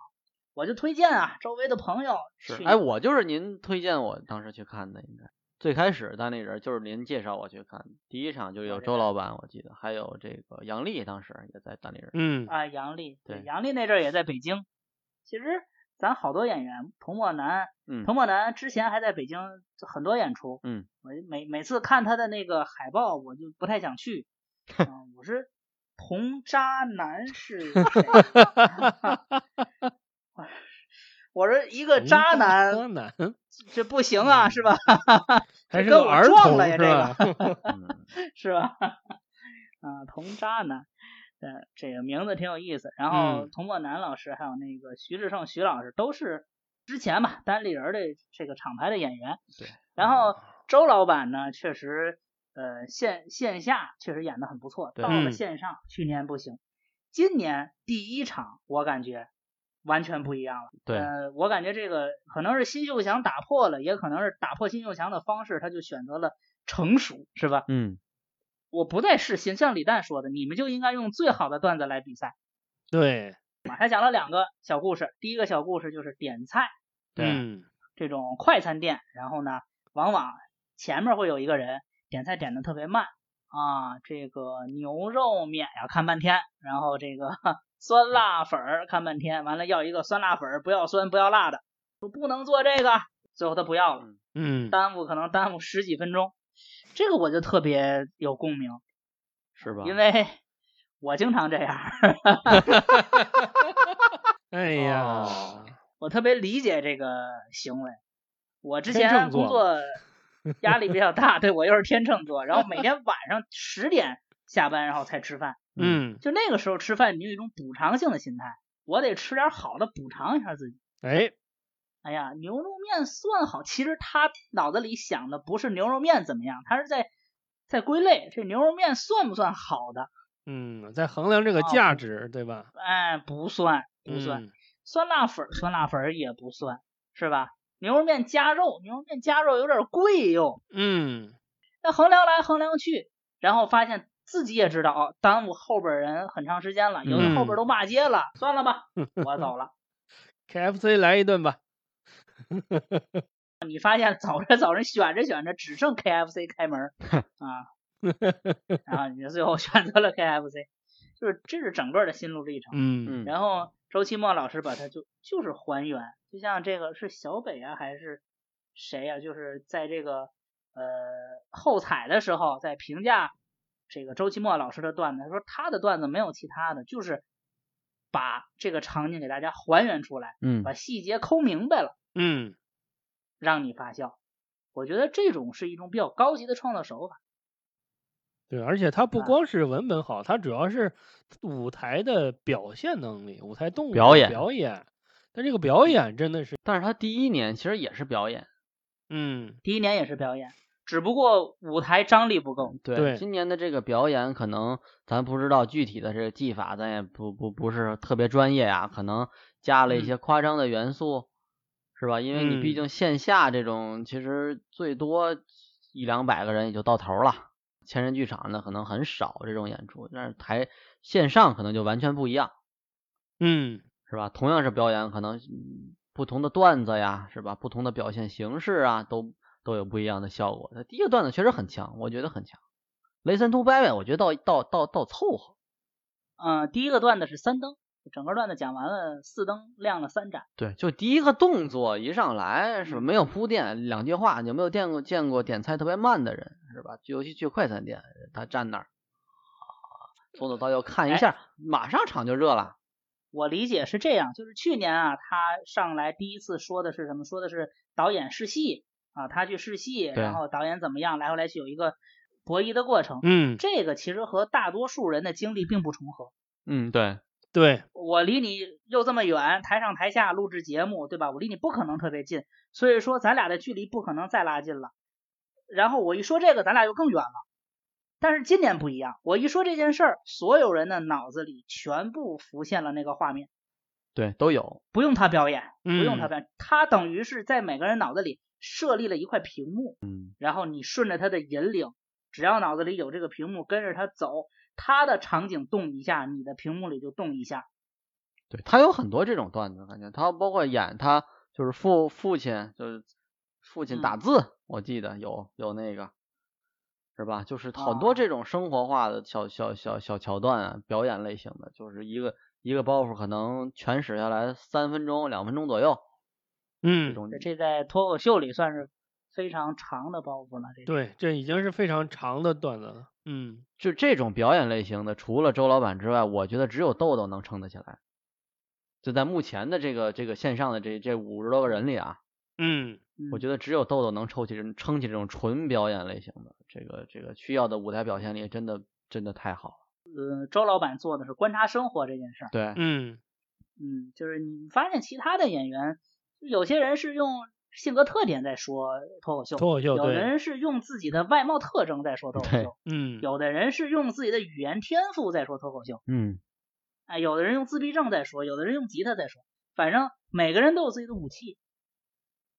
我就推荐啊，周围的朋友是，哎，我就是您推荐我当时去看的，应该。最开始单立人就是您介绍我去看，第一场就有周老板，我记得还有这个杨丽，当时也在单立人。嗯。啊，杨丽，对，杨丽那阵儿也在北京。其实咱好多演员，童漠男，嗯，童漠男之前还在北京很多演出，嗯，我每每次看他的那个海报，我就不太想去。*laughs* 嗯，我是童渣男 *laughs* 是谁？*laughs* 我说一个渣男，渣男，这不行啊，是吧？还是跟我儿童撞了呀，这是个吧？是吧？啊，童渣男，呃，这个名字挺有意思。然后嗯童漠南老师还有那个徐志胜徐老师都是之前吧单立人的这个厂牌的演员。对。然后周老板呢，确实呃线线下确实演的很不错，对到了嗯线上去年不行，今年第一场我感觉完全不一样了。对，呃，我感觉这个可能是新秀强打破了，也可能是打破新秀强的方式，他就选择了成熟，是吧？嗯，我不再是形像李诞说的，你们就应该用最好的段子来比赛。对，他讲了两个小故事，第一个小故事就是点菜对嗯。这种快餐店，然后呢，往往前面会有一个人点菜点的特别慢啊，这个牛肉面要看半天，然后这个 *laughs* 酸辣粉儿看半天，完了要一个酸辣粉儿，不要酸不要辣的，说不能做这个，最后他不要了，嗯，耽误可能耽误十几分钟，这个我就特别有共鸣，是吧？因为我经常这样。*laughs* 哎呀，哦我特别理解这个行为。我之前工作压力比较大，*laughs* 对我又是天秤座，然后每天晚上十点下班，然后才吃饭。嗯，就那个时候吃饭，你有一种补偿性的心态，我得吃点好的补偿一下自己。哎，哎呀，牛肉面算好，其实他脑子里想的不是牛肉面怎么样，他是在在归类这牛肉面算不算好的？嗯，在衡量这个哦价值，对吧？哎，不算，不算。嗯酸辣粉儿，酸辣粉儿也不算，是吧？牛肉面加肉，牛肉面加肉有点贵哟。嗯，那衡量来衡量去，然后发现自己也知道哦，耽误后边人很长时间了，有的后边都骂街了，算了吧，我走了。*laughs* KFC 来一顿吧。你发现走着走着选着选着，只剩 KFC 开门儿啊，然后你就最后选择了 KFC，就是这是整个的心路历程。嗯嗯，然后周奇墨老师把它就就是还原，就像这个是小北啊还是谁呀、就是在这个呃后采的时候在评价这个周奇墨老师的段子，他说他的段子没有其他的，就是把这个场景给大家还原出来，嗯把细节抠明白了，嗯，让你发笑。我觉得这种是一种比较高级的创作手法。对，而且他不啊光是文本好，他主要是舞台的表现能力，舞台动作表演表演。但这个表演真的是，但是他第一年其实也是表演，嗯，第一年也是表演，只不过舞台张力不够。对，对今年的这个表演可能咱不知道具体的这个技法，咱也不不不是特别专业啊，可能加了一些夸张的元素，是吧？因为你毕嗯竟线下这种其实最多一两百个人也就到头了，千人剧场呢可能很少这种演出，但是台线上可能就完全不一样，嗯，是吧？同样是表演，可能嗯不同的段子呀，是吧？不同的表现形式啊，都都有不一样的效果。那第一个段子确实很强，我觉得很强。雷森图拜拜，我觉得到到到到凑合。嗯、第一个段子是三灯，整个段子讲完了，四灯亮了三盏。对，就第一个动作一上来是吧没有铺垫，两句话，有没有见过见过点菜特别慢的人是吧？尤其去快餐店，他站那儿，从左到右看一下，马上场就热了。我理解是这样，就是去年啊，他上来第一次说的是什么？说的是导演试戏啊，他去试戏，然后导演怎么样，来回来去有一个博弈的过程。嗯，这个其实和大多数人的经历并不重合。嗯，对，对，我离你又这么远，台上台下录制节目，对吧？我离你不可能特别近，所以说咱俩的距离不可能再拉近了。然后我一说这个，咱俩又更远了。但是今年不一样，我一说这件事儿，所有人的脑子里全部浮现了那个画面，对，都有。不用他表演，不用他嗯表演，他等于是在每个人脑子里设立了一块屏幕，嗯，然后你顺着他的引领，只要脑子里有这个屏幕，跟着他走，他的场景动一下，你的屏幕里就动一下。对他有很多这种段子，感觉他包括演他就是父父亲就是父亲打字，我记得有有那个是吧？就是很多这种生活化的小小小小桥段啊，表演类型的，就是一个一个包袱可能全使下来三分钟两分钟左右，嗯，这种这在脱口秀里算是非常长的包袱了。这对，这已经是非常长的段子了。嗯，就这种表演类型的，除了周老板之外，我觉得只有豆豆能撑得起来。就在目前的这个这个线上的这这五十多个人里啊，嗯，我觉得只有豆豆能抽起撑起这种纯表演类型的，这个这个需要的舞台表现力真的真的太好了。呃，周老板做的是观察生活这件事儿。对，嗯嗯，就是你发现其他的演员，有些人是用性格特点在说脱口秀，脱口秀，有的人是用自己的外貌特征在说脱口秀，嗯，有的人是用自己的语言天赋在说脱口秀，嗯。哎，有的人用自闭症在说，有的人用吉他在说，反正每个人都有自己的武器，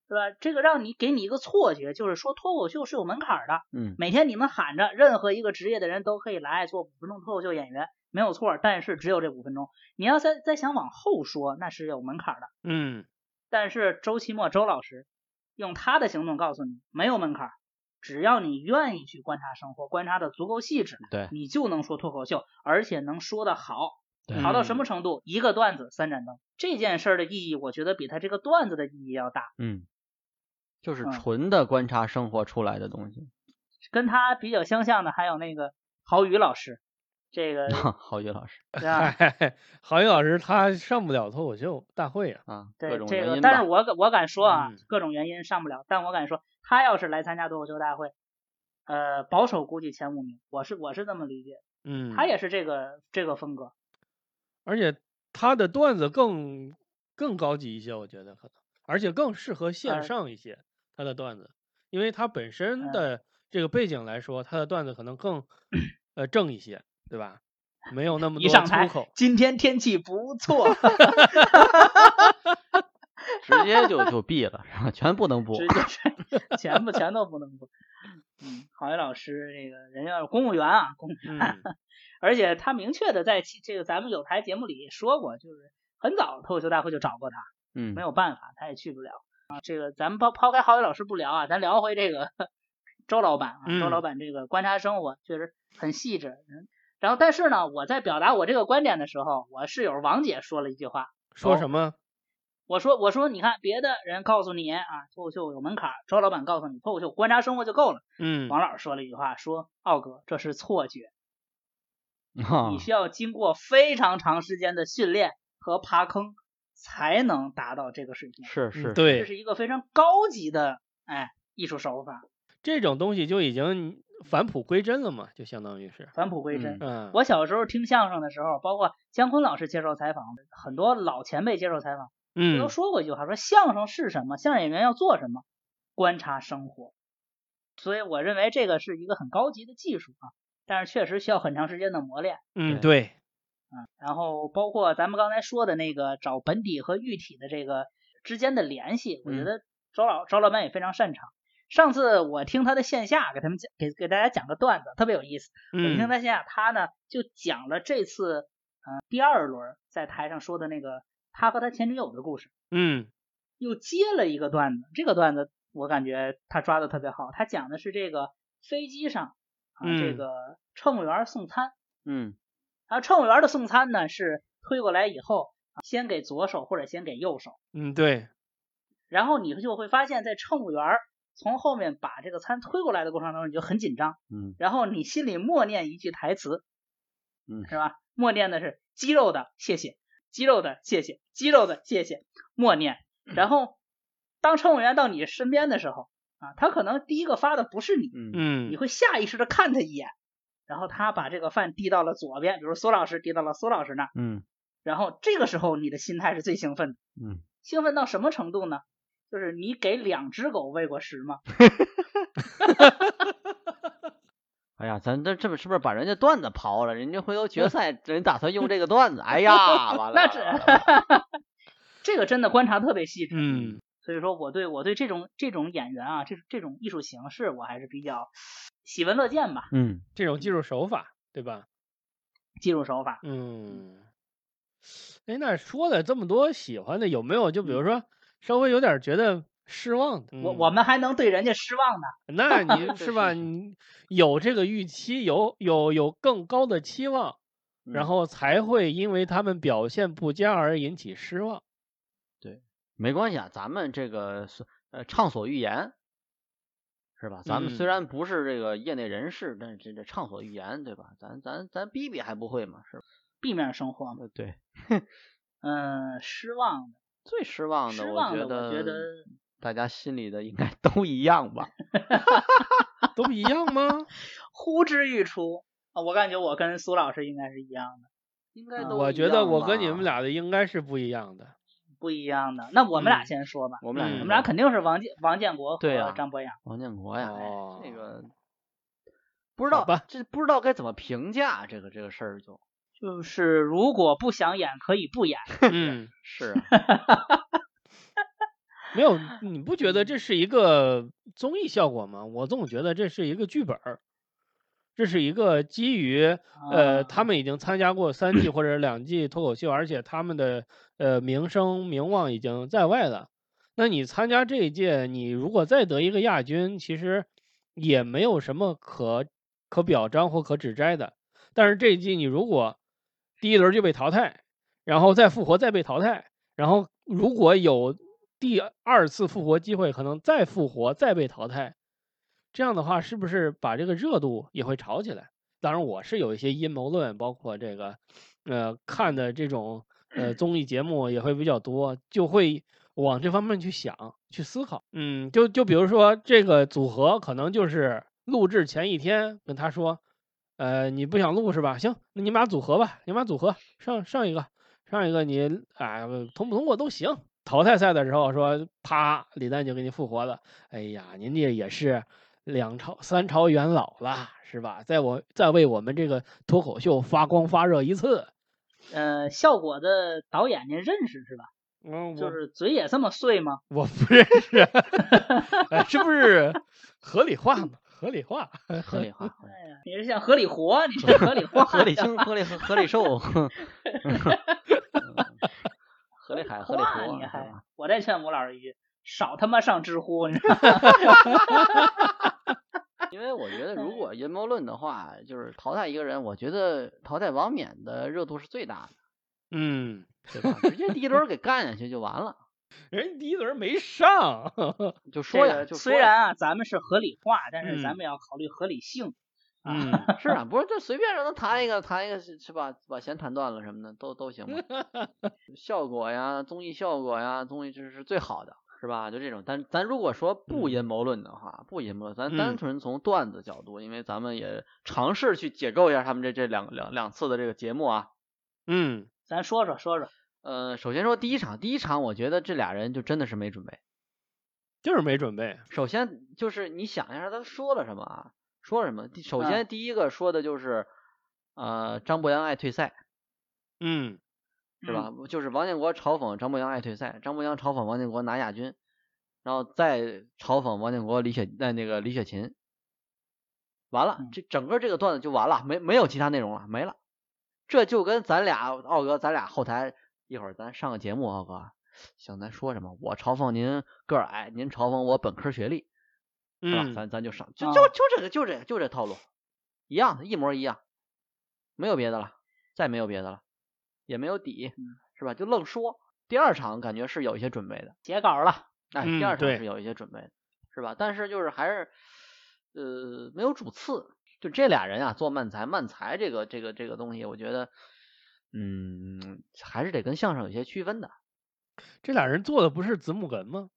对吧？这个让你给你一个错觉，就是说脱口秀是有门槛的。嗯，每天你们喊着任何一个职业的人都可以来做五分钟脱口秀演员，没有错。但是只有这五分钟，你要再再想往后说，那是有门槛的。嗯，但是周奇墨周老师用他的行动告诉你，没有门槛，只要你愿意去观察生活，观察的足够细致，对，你就能说脱口秀，而且能说得好。好到什么程度？一个段子三盏灯，这件事儿的意义，我觉得比他这个段子的意义要大。嗯，就是纯的观察生活出来的东西。跟他比较相像的还有那个郝宇老师，这个 *laughs* 郝宇老师，对 *laughs* 吧？郝宇老师他上不了脱口秀大会啊。啊，对这个，但是我我敢说啊，各种原因上不了。但我敢说，他要是来参加脱口秀大会，呃，保守估计前五名。我是我是这么理解。嗯，他也是这个这个风格。而且他的段子更更高级一些，我觉得可能，而且更适合线上一些。他的段子，因为他本身的这个背景来说，他的段子可能更呃正一些，对吧？没有那么多出口。今天天气不错，*laughs* 直接就就毙了，是吧？全不能播，直接全部全都不能播。嗯，郝宇老师这个人家是公务员啊，公务员。*laughs* 而且他明确的在这个咱们有台节目里说过，就是很早脱口秀大会就找过他，嗯，没有办法，他也去不了啊。这个咱们抛抛开郝宇老师不聊啊，咱聊回这个 *laughs* 周老板啊，周老板这个观察生活确实很细致。然后但是呢，我在表达我这个观点的时候，我室友王姐说了一句话，说什么？我说我说你看别的人告诉你啊，脱口秀有门槛，周老板告诉你脱口秀观察生活就够了。嗯，王老师说了一句话，说奥哥这是错觉。*laughs* 你需要经过非常长时间的训练和爬坑，才能达到这个水平。是是，对，这是一个非常高级的哎艺术手法。这种东西就已经返璞归真了嘛，就相当于是返璞归真。嗯，我小时候听相声的时候，包括姜昆老师接受采访，很多老前辈接受采访，嗯，都说过一句话，说相声是什么？相声演员要做什么？观察生活。所以我认为这个是一个很高级的技术啊。但是确实需要很长时间的磨练。嗯，对。嗯，然后包括咱们刚才说的那个找本体和喻体的这个之间的联系，我觉得周老周老板也非常擅长。上次我听他的线下给他们讲，给给大家讲个段子，特别有意思。嗯。我听他线下，他呢就讲了这次嗯第二轮在台上说的那个他和他前女友的故事。嗯。又接了一个段子，这个段子我感觉他抓的特别好。他讲的是这个飞机上。啊，这个乘务员送餐，嗯，然后，乘务员的送餐呢是推过来以后，先给左手或者先给右手，嗯，对，然后你就会发现，在乘务员从后面把这个餐推过来的过程当中，你就很紧张，嗯，然后你心里默念一句台词，嗯，是吧？默念的是肌肉的谢谢，肌肉的谢谢，肌肉的谢谢，默念，然后当乘务员到你身边的时候。啊，他可能第一个发的不是你，嗯，你会下意识的看他一眼，然后他把这个饭递到了左边，比如苏老师递到了苏老师那儿，嗯，然后这个时候你的心态是最兴奋的，嗯，兴奋到什么程度呢？就是你给两只狗喂过食吗？*laughs* 哎呀，咱这这不是不是把人家段子刨了？人家回头决 *laughs* 赛人打算用这个段子，哎呀，完了，那是，*laughs* 这个真的观察特别细致，嗯。所以说，我对我对这种这种演员啊，这这种艺术形式，我还是比较喜闻乐见吧。嗯，这种技术手法，对吧？技术手法。嗯，哎，那说了这么多喜欢的，有没有就比如说稍微有点觉得失望的？我我们还能对人家失望呢？*laughs* 那你 *laughs* 是吧？你有这个预期，有有有更高的期望，然后才会因为他们表现不佳而引起失望。对，没关系啊，咱们这个是呃畅所欲言。是吧？咱们虽然不是这个业内人士，但是这这畅所欲言，对吧？咱咱咱逼逼还不会吗？是吧？避免生活嘛。对。*laughs* 嗯，失望的，最失望的，我觉得，得 *laughs* 大家心里的应该都一样吧？*laughs* 都一样吗？*laughs* 呼之欲出啊！我感觉我跟苏老师应该是一样的，应该都。我觉得我跟你们俩的应该是不一样的。不一样的，那我们俩先说吧。我们俩，我们俩肯定是王建王建国和张博洋。王建国呀，这个不知道，这不知道该怎么评价这个这个事儿，就就是如果不想演，可以不演。*laughs* 嗯，是。*laughs* 没有，你不觉得这是一个综艺效果吗？我总觉得这是一个剧本儿。这是一个基于呃，他们已经参加过三季或者两季脱口秀，而且他们的呃名声名望已经在外了。那你参加这一届，你如果再得一个亚军，其实也没有什么可可表彰或可指摘的。但是这一季你如果第一轮就被淘汰，然后再复活再被淘汰，然后如果有第二次复活机会，可能再复活再被淘汰。这样的话，是不是把这个热度也会炒起来？当然，我是有一些阴谋论，包括这个，呃，看的这种呃综艺节目也会比较多，就会往这方面去想、去思考。嗯，就就比如说这个组合，可能就是录制前一天跟他说，呃，你不想录是吧？行，那你们俩组合吧，你们俩组合上上一个，上一个你哎通不通过都行。淘汰赛的时候说，啪，李诞就给你复活了。哎呀，您这也是。两朝三朝元老了，是吧？在我再为我们这个脱口秀发光发热一次。呃，效果的导演您认识是吧？嗯，就是嘴也这么碎吗？*laughs* 我不认识，*laughs* 这不是合理化嘛？合理化，合理化。哎呀，你是想合理活？你是合理化？合理轻，合理合理瘦。合理海，*laughs* 合理活。你还？我再劝吴老师一句。少他妈上知乎，你知道吗？*laughs* 因为我觉得，如果阴谋论的话，就是淘汰一个人，我觉得淘汰王冕的热度是最大的。嗯，对吧？直接第一轮给干下去就完了。人第一轮没上，*laughs* 就说呀，就虽然啊，咱们是合理化，但是咱们要考虑合理性。嗯，*laughs* 是啊，不是就随便让他弹一个，弹一个是吧？把弦弹断了什么的都都行嘛。*laughs* 效果呀，综艺效果呀，综艺这是最好的。是吧？就这种，但咱如果说不阴谋论的话，不阴谋论，咱单纯从段子角度，因为咱们也尝试去解构一下他们这这两两两次的这个节目啊。嗯，咱说说说说。呃，首先说第一场，第一场我觉得这俩人就真的是没准备，就是没准备。首先就是你想一下他说了什么啊？说什么？首先第一个说的就是呃张博洋爱退赛。嗯。是吧？就是王建国嘲讽张博洋爱退赛，张博洋嘲讽王建国拿亚军，然后再嘲讽王建国李雪那那个李雪琴，完了，这整个这个段子就完了，没没有其他内容了，没了。这就跟咱俩奥哥，咱俩后台一会儿咱上个节目，啊哥，行，咱说什么？我嘲讽您个儿矮，您嘲讽我本科学历，是吧？咱咱就上，就就就这个，就这个，就这套路，一样，一模一样，没有别的了，再没有别的了。也没有底，是吧？就愣说。第二场感觉是有一些准备的，写稿了。哎，第二场是有一些准备的，是吧？但是就是还是，呃，没有主次。就这俩人啊，做漫才，漫才这个这个这个东西，我觉得，嗯，还是得跟相声有些区分的。这俩人做的不是子母哏吗？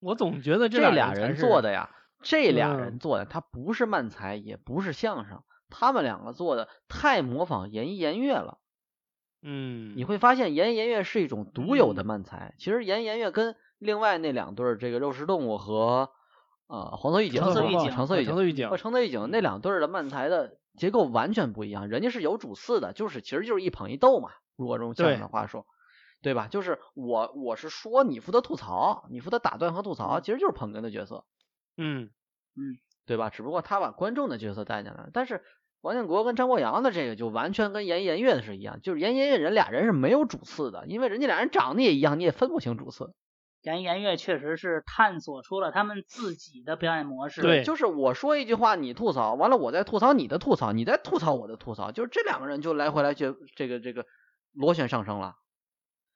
我总觉得这俩人做的呀，这俩人做的，他不是漫才，也不是相声，他们两个做的太模仿言一言月了。嗯，你会发现言言月是一种独有的慢才。其实言言月跟另外那两对儿这个肉食动物和呃黄色预警、橙色预警、橙色预警橙色预警那两对儿的慢才的结构完全不一样。人家是有主次的，就是其实就是一捧一逗嘛。如果用相声的话说，对吧？就是我我是说你负责吐槽，你负责打断和吐槽，其实就是捧哏的角色。嗯嗯，对吧？只不过他把观众的角色带进来，但是。王建国跟张国阳的这个就完全跟严颜悦的是一样，就是严颜悦人俩人是没有主次的，因为人家俩人长得也一样，你也分不清主次。严颜悦确实是探索出了他们自己的表演模式。对，就是我说一句话，你吐槽完了，我再吐槽你的吐槽，你再吐槽我的吐槽，就是这两个人就来回来去，这个这个螺旋上升了。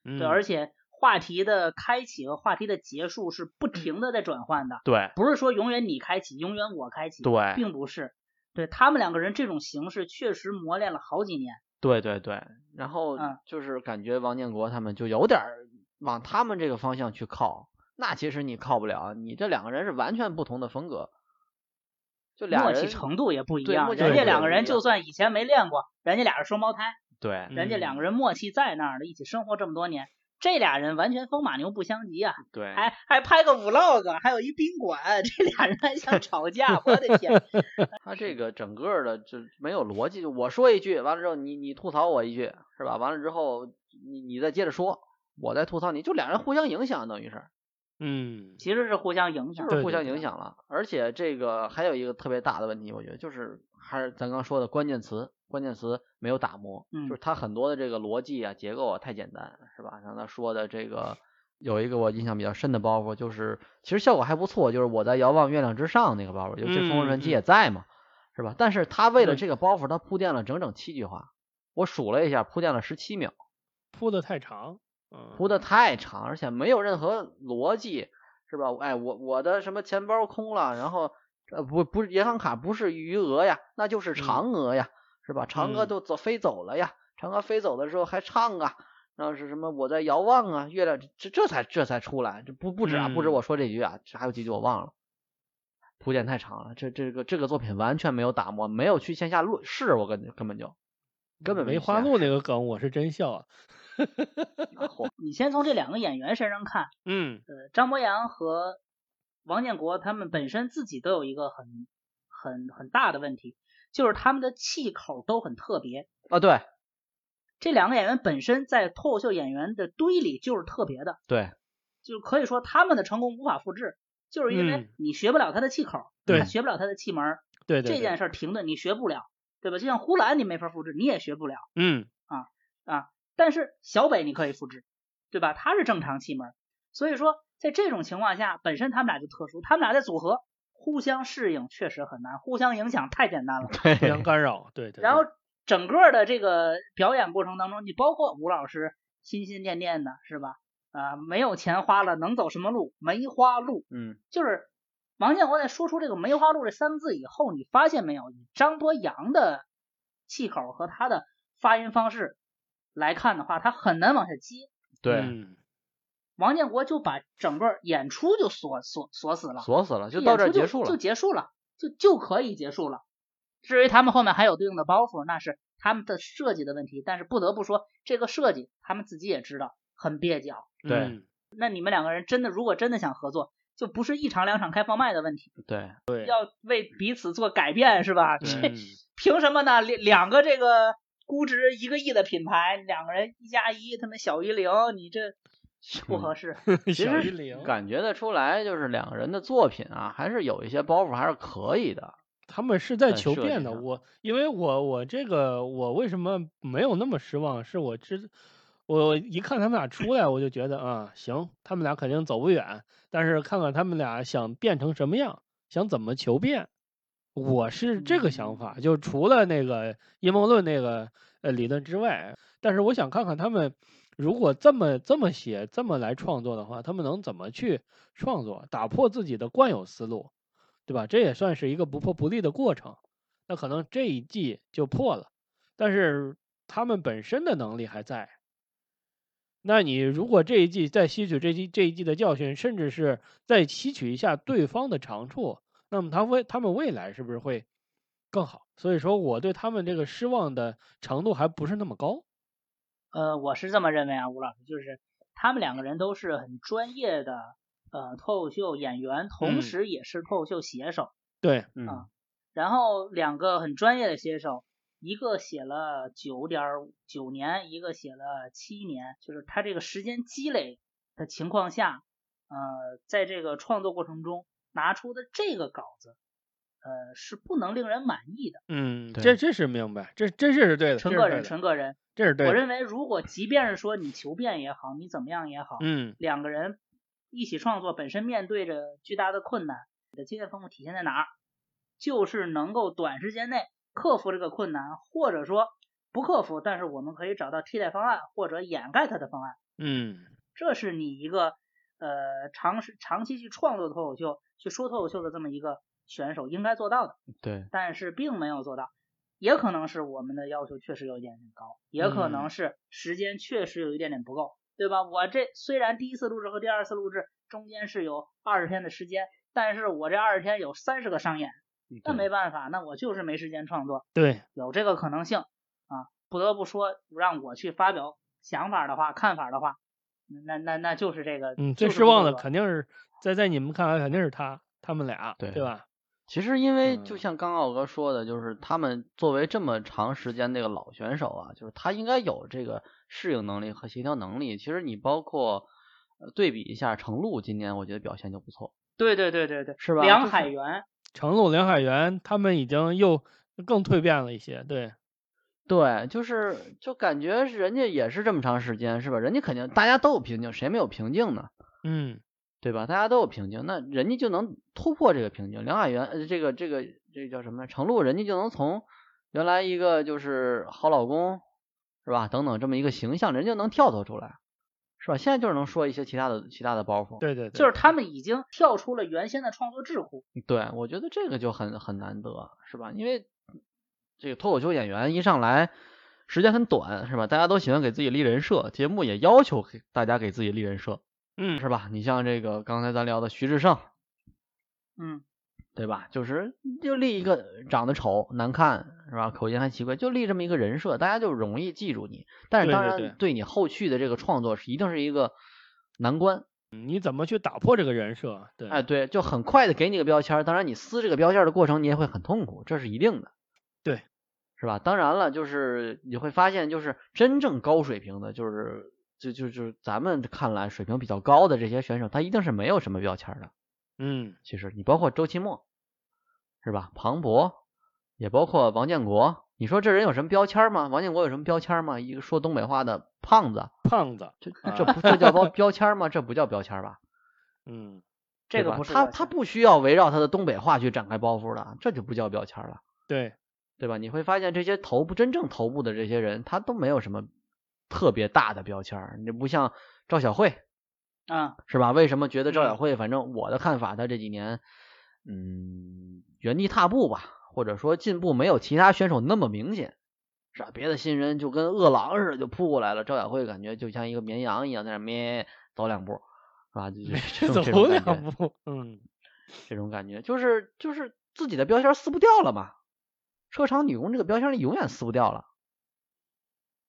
对，而且话题的开启和话题的结束是不停的在转换的。对，不是说永远你开启，永远我开启。对，并不是。对他们两个人这种形式确实磨练了好几年。对对对，然后就是感觉王建国他们就有点往他们这个方向去靠，那其实你靠不了，你这两个人是完全不同的风格，就默契程度也不一样。人家两个人就算以前没练过，人家俩是双胞胎，对，人家两个人默契在那儿的，一起生活这么多年。这俩人完全风马牛不相及啊！对，还还拍个 vlog，还有一宾馆，这俩人还想吵架，我的天！*laughs* 他这个整个的就没有逻辑，就我说一句，完了之后你你吐槽我一句，是吧？完了之后你你再接着说，我在吐槽你，就俩人互相影响，等于是，嗯，其实是互相影响，就是互相影响了。而且这个还有一个特别大的问题，我觉得就是还是咱刚说的关键词。关键词没有打磨，就是他很多的这个逻辑啊、结构啊太简单，是吧？像他说的这个，有一个我印象比较深的包袱，就是其实效果还不错，就是我在遥望月亮之上那个包袱，尤其《风云传奇》也在嘛，是吧？但是他为了这个包袱，他铺垫了整整七句话，我数了一下，铺垫了十七秒，铺的太长，铺的太长，而且没有任何逻辑，是吧？哎，我我的什么钱包空了，然后呃不不是银行卡不是余额呀，那就是嫦娥呀。是吧？嫦娥都走飞走了呀！嫦娥飞走的时候还唱啊，然后是什么？我在遥望啊，月亮这这才这才出来，这不不止啊，不止我说这句啊，这还有几句我忘了，铺垫太长了。这这个这个作品完全没有打磨，没有去线下录试，我根根本就根本梅花鹿那个梗我是真笑啊！*laughs* 你先从这两个演员身上看，*laughs* 嗯，呃，张博洋和王建国他们本身自己都有一个很很很大的问题。就是他们的气口都很特别啊，对，这两个演员本身在脱口秀演员的堆里就是特别的，对，就可以说他们的成功无法复制，就是因为你学不了他的气口，对，学不了他的气门，对，这件事停顿你学不了，对吧？就像呼兰你没法复制，你也学不了，嗯，啊啊，但是小北你可以复制，对吧？他是正常气门，所以说在这种情况下，本身他们俩就特殊，他们俩的组合。互相适应确实很难，互相影响太简单了，互相干扰，对对。然后整个的这个表演过程当中，你包括吴老师心心念念的是吧？啊，没有钱花了，能走什么路？梅花鹿。嗯，就是王建国在说出这个梅花鹿这三个字以后，你发现没有？以张博洋的气口和他的发音方式来看的话，他很难往下接。对。王建国就把整个演出就锁锁锁死了，锁死了，就到这结束了，就结束了，就就可以结束了。至于他们后面还有对应的包袱，那是他们的设计的问题。但是不得不说，这个设计他们自己也知道很蹩脚。对，那你们两个人真的如果真的想合作，就不是一场两场开放麦的问题。对对，要为彼此做改变是吧？这凭什么呢？两两个这个估值一个亿的品牌，两个人一加一他们小于零，你这。不合适，*laughs* 其实感觉得出来，就是两个人的作品啊，还是有一些包袱，还是可以的。他们是在求变的。我因为我我这个我为什么没有那么失望？是我知我一看他们俩出来，我就觉得啊，行，他们俩肯定走不远。但是看看他们俩想变成什么样，想怎么求变，我是这个想法。就除了那个阴谋论那个呃理论之外，但是我想看看他们。如果这么这么写，这么来创作的话，他们能怎么去创作，打破自己的惯有思路，对吧？这也算是一个不破不立的过程。那可能这一季就破了，但是他们本身的能力还在。那你如果这一季再吸取这一这一季的教训，甚至是再吸取一下对方的长处，那么他未他们未来是不是会更好？所以说，我对他们这个失望的程度还不是那么高。呃，我是这么认为啊，吴老师，就是他们两个人都是很专业的呃脱口秀演员，同时也是脱口秀写手。对，啊，然后两个很专业的写手，一个写了九点九年，一个写了七年，就是他这个时间积累的情况下，呃，在这个创作过程中拿出的这个稿子，呃，是不能令人满意的。嗯，这这是明白，这这是对的，纯个人，纯个人，这是对的。我认为，如果即便是说你求变也好，你怎么样也好，嗯，两个人一起创作，本身面对着巨大的困难，你的经验丰富体现在哪儿？就是能够短时间内克服这个困难，或者说不克服，但是我们可以找到替代方案或者掩盖它的方案。嗯，这是你一个呃长时长期去创作脱口秀、去说脱口秀的这么一个选手应该做到的。对，但是并没有做到，也可能是我们的要求确实有一点点高，也可能是时间确实有一点点不够，对吧？我这虽然第一次录制和第二次录制中间是有二十天的时间，但是我这二十天有三十个商演。那没办法，那我就是没时间创作。对，有这个可能性啊。不得不说，让我去发表想法的话、看法的话，那那那就是这个。嗯，最失望的肯定是在在你们看来肯定是他他们俩，对对吧？其实因为就像刚奥哥说的，就是他们作为这么长时间那个老选手啊，就是他应该有这个适应能力和协调能力。其实你包括对比一下程璐今年，我觉得表现就不错。对对对对对，是吧？梁海源。程璐、梁海源他们已经又更蜕变了一些，对，对，就是就感觉人家也是这么长时间，是吧？人家肯定大家都有瓶颈，谁没有瓶颈呢？嗯，对吧？大家都有瓶颈，那人家就能突破这个瓶颈。梁海源，呃，这个这个这个叫什么？程璐，人家就能从原来一个就是好老公，是吧？等等这么一个形象，人家能跳脱出来。是吧？现在就是能说一些其他的其他的包袱，对对对，就是他们已经跳出了原先的创作桎梏。对，我觉得这个就很很难得，是吧？因为这个脱口秀演员一上来时间很短，是吧？大家都喜欢给自己立人设，节目也要求给大家给自己立人设，嗯，是吧？你像这个刚才咱聊的徐志胜，嗯。对吧？就是就立一个长得丑、难看，是吧？口音还奇怪，就立这么一个人设，大家就容易记住你。但是当然，对你后续的这个创作是一定是一个难关。你怎么去打破这个人设？对，哎，对，就很快的给你个标签。当然，你撕这个标签的过程，你也会很痛苦，这是一定的。对，是吧？当然了，就是你会发现，就是真正高水平的，就是就就就咱们看来水平比较高的这些选手，他一定是没有什么标签的。嗯，其实你包括周奇墨。是吧？庞博，也包括王建国。你说这人有什么标签吗？王建国有什么标签吗？一个说东北话的胖子，胖子，这这不这叫标 *laughs* 标签吗？这不叫标签吧？嗯，这个不是他他不需要围绕他的东北话去展开包袱的，这就不叫标签了。对对吧？你会发现这些头部真正头部的这些人，他都没有什么特别大的标签。你不像赵小慧，啊，是吧？为什么觉得赵小慧？反正我的看法，他这几年，嗯。原地踏步吧，或者说进步没有其他选手那么明显，是吧？别的新人就跟饿狼似的就扑过来了，赵小慧感觉就像一个绵羊一样在那咩走两步，是吧？就 *laughs* 走两步，嗯，这种感觉就是就是自己的标签撕不掉了嘛。车厂女工这个标签你永远撕不掉了，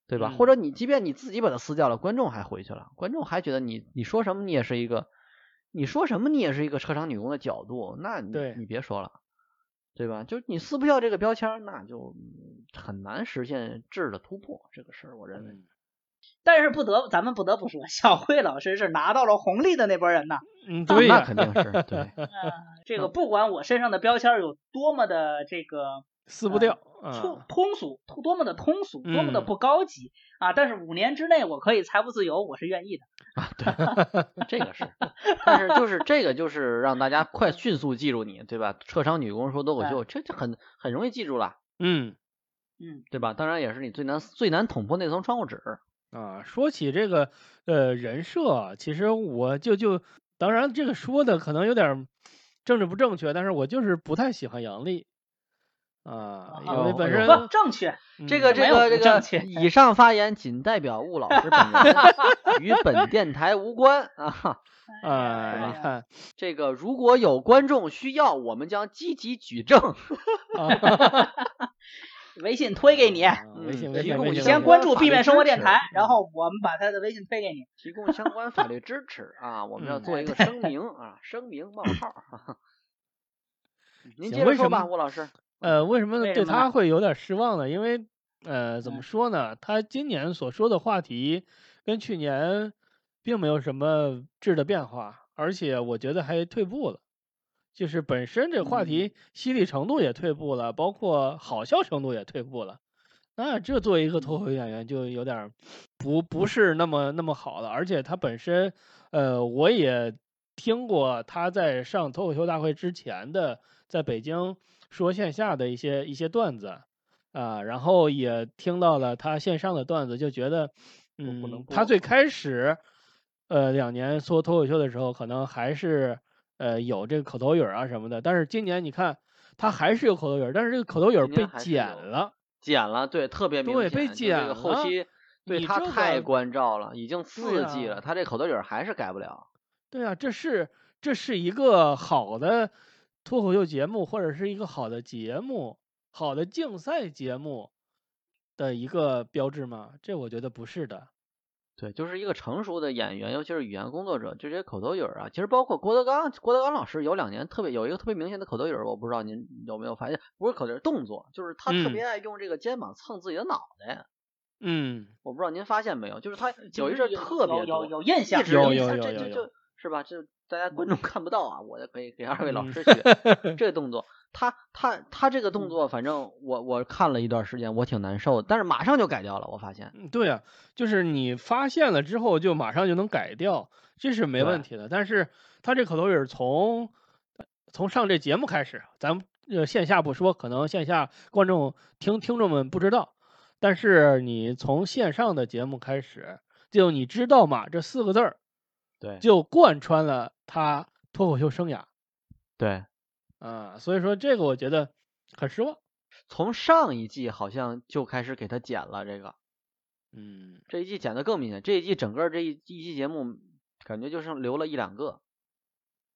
对吧？或者你即便你自己把它撕掉了，观众还回去了，观众还觉得你你说什么你也是一个，你说什么你也是一个车厂女工的角度，那你你别说了。对吧？就你撕不掉这个标签，那就很难实现质的突破。这个事儿，我认为。*laughs* 但是不得，咱们不得不说，小慧老师是拿到了红利的那波人呐。嗯，对 *laughs* 那肯定是对。*laughs* 这个不管我身上的标签有多么的这个撕不掉。通通俗，多么的通俗，多么的不高级啊！但是五年之内我可以财富自由，我是愿意的啊。对，*laughs* 这个是，但是就是这个就是让大家快迅速记住你，对吧？车商女工说脱口秀，这这很很容易记住了。嗯嗯，对吧？当然也是你最难最难捅破那层窗户纸啊。说起这个呃人设，其实我就就当然这个说的可能有点政治不正确，但是我就是不太喜欢杨笠。啊，因为本身不正确，这个这个这个，以上发言仅代表吴老师本人，与本电台无关啊。啊，你看 *laughs* 这个，如果有观众需要，我们将积极举证。*laughs* 微信推给你，微信微信微信，你先关注 B 面生活电台，然后我们把他的微信推给你，提供相关法律支持啊。我们要做一个声明啊，声明冒号。*laughs* 您接着说吧，吴老师。呃，为什么对他会有点失望呢？因为，呃，怎么说呢？他今年所说的话题跟去年并没有什么质的变化，而且我觉得还退步了。就是本身这话题犀利程度也退步了，包括好笑程度也退步了。那这作为一个脱口秀演员就有点不不是那么那么好了。而且他本身，呃，我也听过他在上脱口秀大会之前的在北京说线下的一些一些段子啊，然后也听到了他线上的段子，就觉得，嗯，他最开始。呃，两年说脱口秀的时候，可能还是呃有这个口头语啊什么的。但是今年你看，他还是有口头语，但是这个口头语被剪了，剪了，对，特别明显。对，被剪了。后期对他太关照了，已经四季了，他这口头语还是改不了。对啊，这是这是一个好的脱口秀节目，或者是一个好的节目，好的竞赛节目的一个标志吗？这我觉得不是的。对，就是一个成熟的演员，尤其是语言工作者，这些口头语啊，其实包括郭德纲，郭德纲老师有两年特别有一个特别明显的口头语，我不知道您有没有发现，不是口头语，动作，就是他特别爱用这个肩膀蹭自己的脑袋。嗯，我不知道您发现没有，就是他有一阵特别有有印象，有有有有有，是吧？这大家观众看不到啊，我可以给二位老师学 *laughs* 这个动作。他他他这个动作，反正我我看了一段时间，我挺难受的，但是马上就改掉了。我发现，对呀，就是你发现了之后，就马上就能改掉，这是没问题的。但是他这口头语从从上这节目开始，咱们呃线下不说，可能线下观众听听众们不知道，但是你从线上的节目开始，就你知道吗？这四个字儿，对，就贯穿了他脱口秀生涯，对。啊，所以说这个我觉得很失望。从上一季好像就开始给他剪了这个，嗯，这一季剪的更明显。这一季整个这一一期节目感觉就剩留了一两个，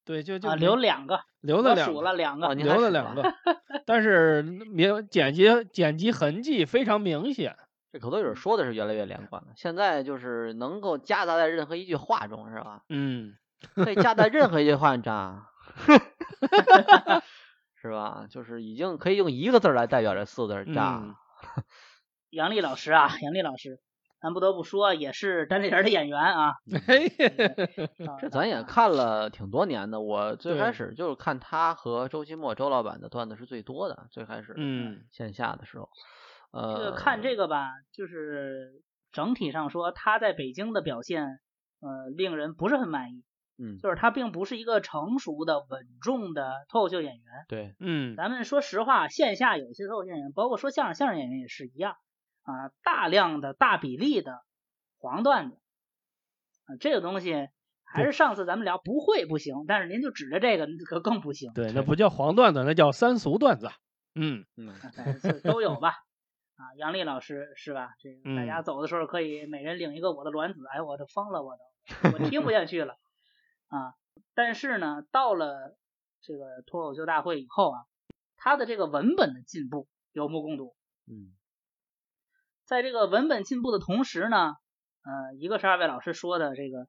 对，就就留两个，留了两，数了两个，留了两个。*laughs* 但是明剪辑剪辑痕迹非常明显。这口头语说的是越来越连贯了，现在就是能够夹杂在任何一句话中，是吧？嗯，*laughs* 可以夹在任何一句话中。哈哈哈，是吧？就是已经可以用一个字来代表这四个字炸。*laughs* 杨丽老师啊，杨丽老师，咱不得不说也是单立人的演员啊。这咱也看了挺多年的，我最开始就是看他和周奇墨周老板的段子是最多的，最开始嗯线下的时候，呃，这个看这个吧，就是整体上说他在北京的表现，呃，令人不是很满意。嗯，就是他并不是一个成熟的、稳重的脱口秀演员。对，嗯，咱们说实话，线下有些脱口秀演员，包括说相声相声演员也是一样啊，大量的大比例的黄段子啊，这个东西还是上次咱们聊不会不行，但是您就指着这个可更不行。对，那不叫黄段子，那叫三俗段子。嗯嗯，*laughs* 都有吧？啊，杨丽老师是吧？这个大家走的时候可以每人领一个我的卵子。哎，我都疯了，我都我听不下去了。啊，但是呢，到了这个脱口秀大会以后啊，他的这个文本的进步有目共睹。嗯，在这个文本进步的同时呢，呃，一个是二位老师说的这个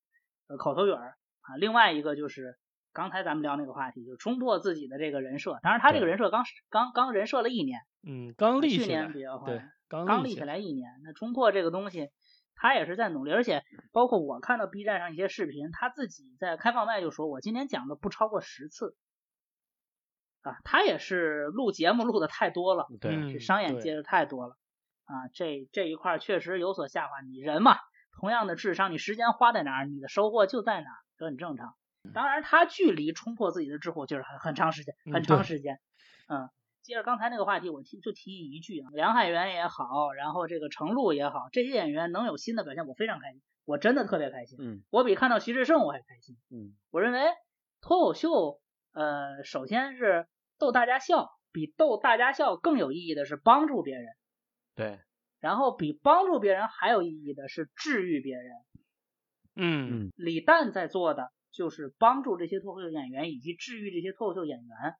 呃口头语儿啊，另外一个就是刚才咱们聊那个话题，就冲破自己的这个人设。当然，他这个人设刚刚刚人设了一年，嗯，刚立起来，去年比较对，刚立起来一年，那冲破这个东西。他也是在努力，而且包括我看到 B 站上一些视频，他自己在开放麦就说：“我今天讲的不超过十次。”啊，他也是录节目录的太多了，对，商演接的太多了啊，这这一块确实有所下滑。你人嘛，同样的智商，你时间花在哪儿，你的收获就在哪儿，这很正常。当然，他距离冲破自己的桎梏就是很很长时间，很长时间，嗯。接着刚才那个话题，我提就提一句啊，梁海源也好，然后这个程璐也好，这些演员能有新的表现，我非常开心，我真的特别开心。嗯，我比看到徐志胜我还开心。嗯，我认为脱口秀，呃，首先是逗大家笑，比逗大家笑更有意义的是帮助别人。对。然后比帮助别人还有意义的是治愈别人。嗯嗯。李诞在做的就是帮助这些脱口秀演员以及治愈这些脱口秀演员。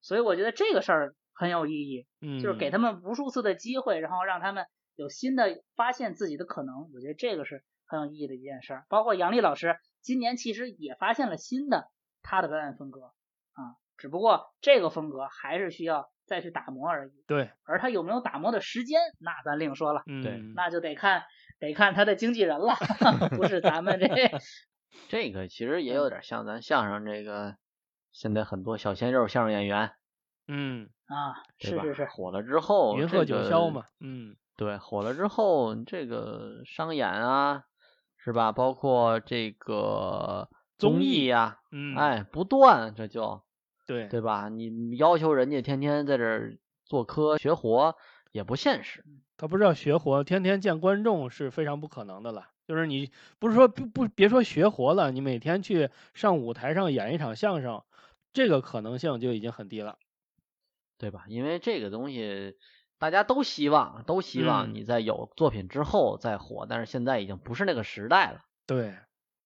所以我觉得这个事儿很有意义，嗯，就是给他们无数次的机会，然后让他们有新的发现自己的可能。我觉得这个是很有意义的一件事儿。包括杨丽老师今年其实也发现了新的他的表演风格啊，只不过这个风格还是需要再去打磨而已。对，而他有没有打磨的时间，那咱另说了。对，那就得看得看他的经纪人了，*laughs* 不是咱们这。*laughs* *laughs* 这个其实也有点像咱相声这个。现在很多小鲜肉相声演员，嗯啊，是是是，火了之后，云鹤九霄嘛，嗯，对，火了之后，这个商演啊，是吧？包括这个综艺呀，嗯，哎，不断，这就对对吧？你要求人家天天在这儿做科学活也不现实。他不是要学活，天天见观众是非常不可能的了。就是你不是说不不别说学活了，你每天去上舞台上演一场相声，这个可能性就已经很低了，对吧？因为这个东西大家都希望，都希望嗯你在有作品之后再火，但是现在已经不是那个时代了。对，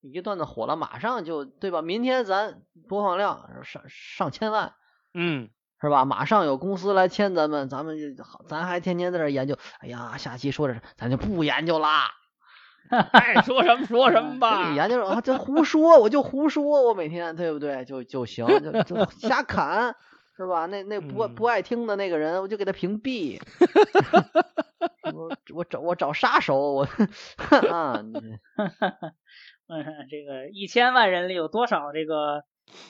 一个段子火了，马上就对吧？明天咱播放量上上千万，嗯，是吧？马上有公司来签咱们，咱们就好，咱还天天在这研究。哎呀，下期说这咱就不研究啦，爱 *laughs* 说什么说什么你吧，*laughs* 研究啊，这胡说，我就胡说，我每天对不对？就就行，就就瞎侃，是吧？那那不嗯不爱听的那个人，我就给他屏蔽。*laughs* 我我找我找杀手，我啊，你嗯，这个一千万人里有多少这个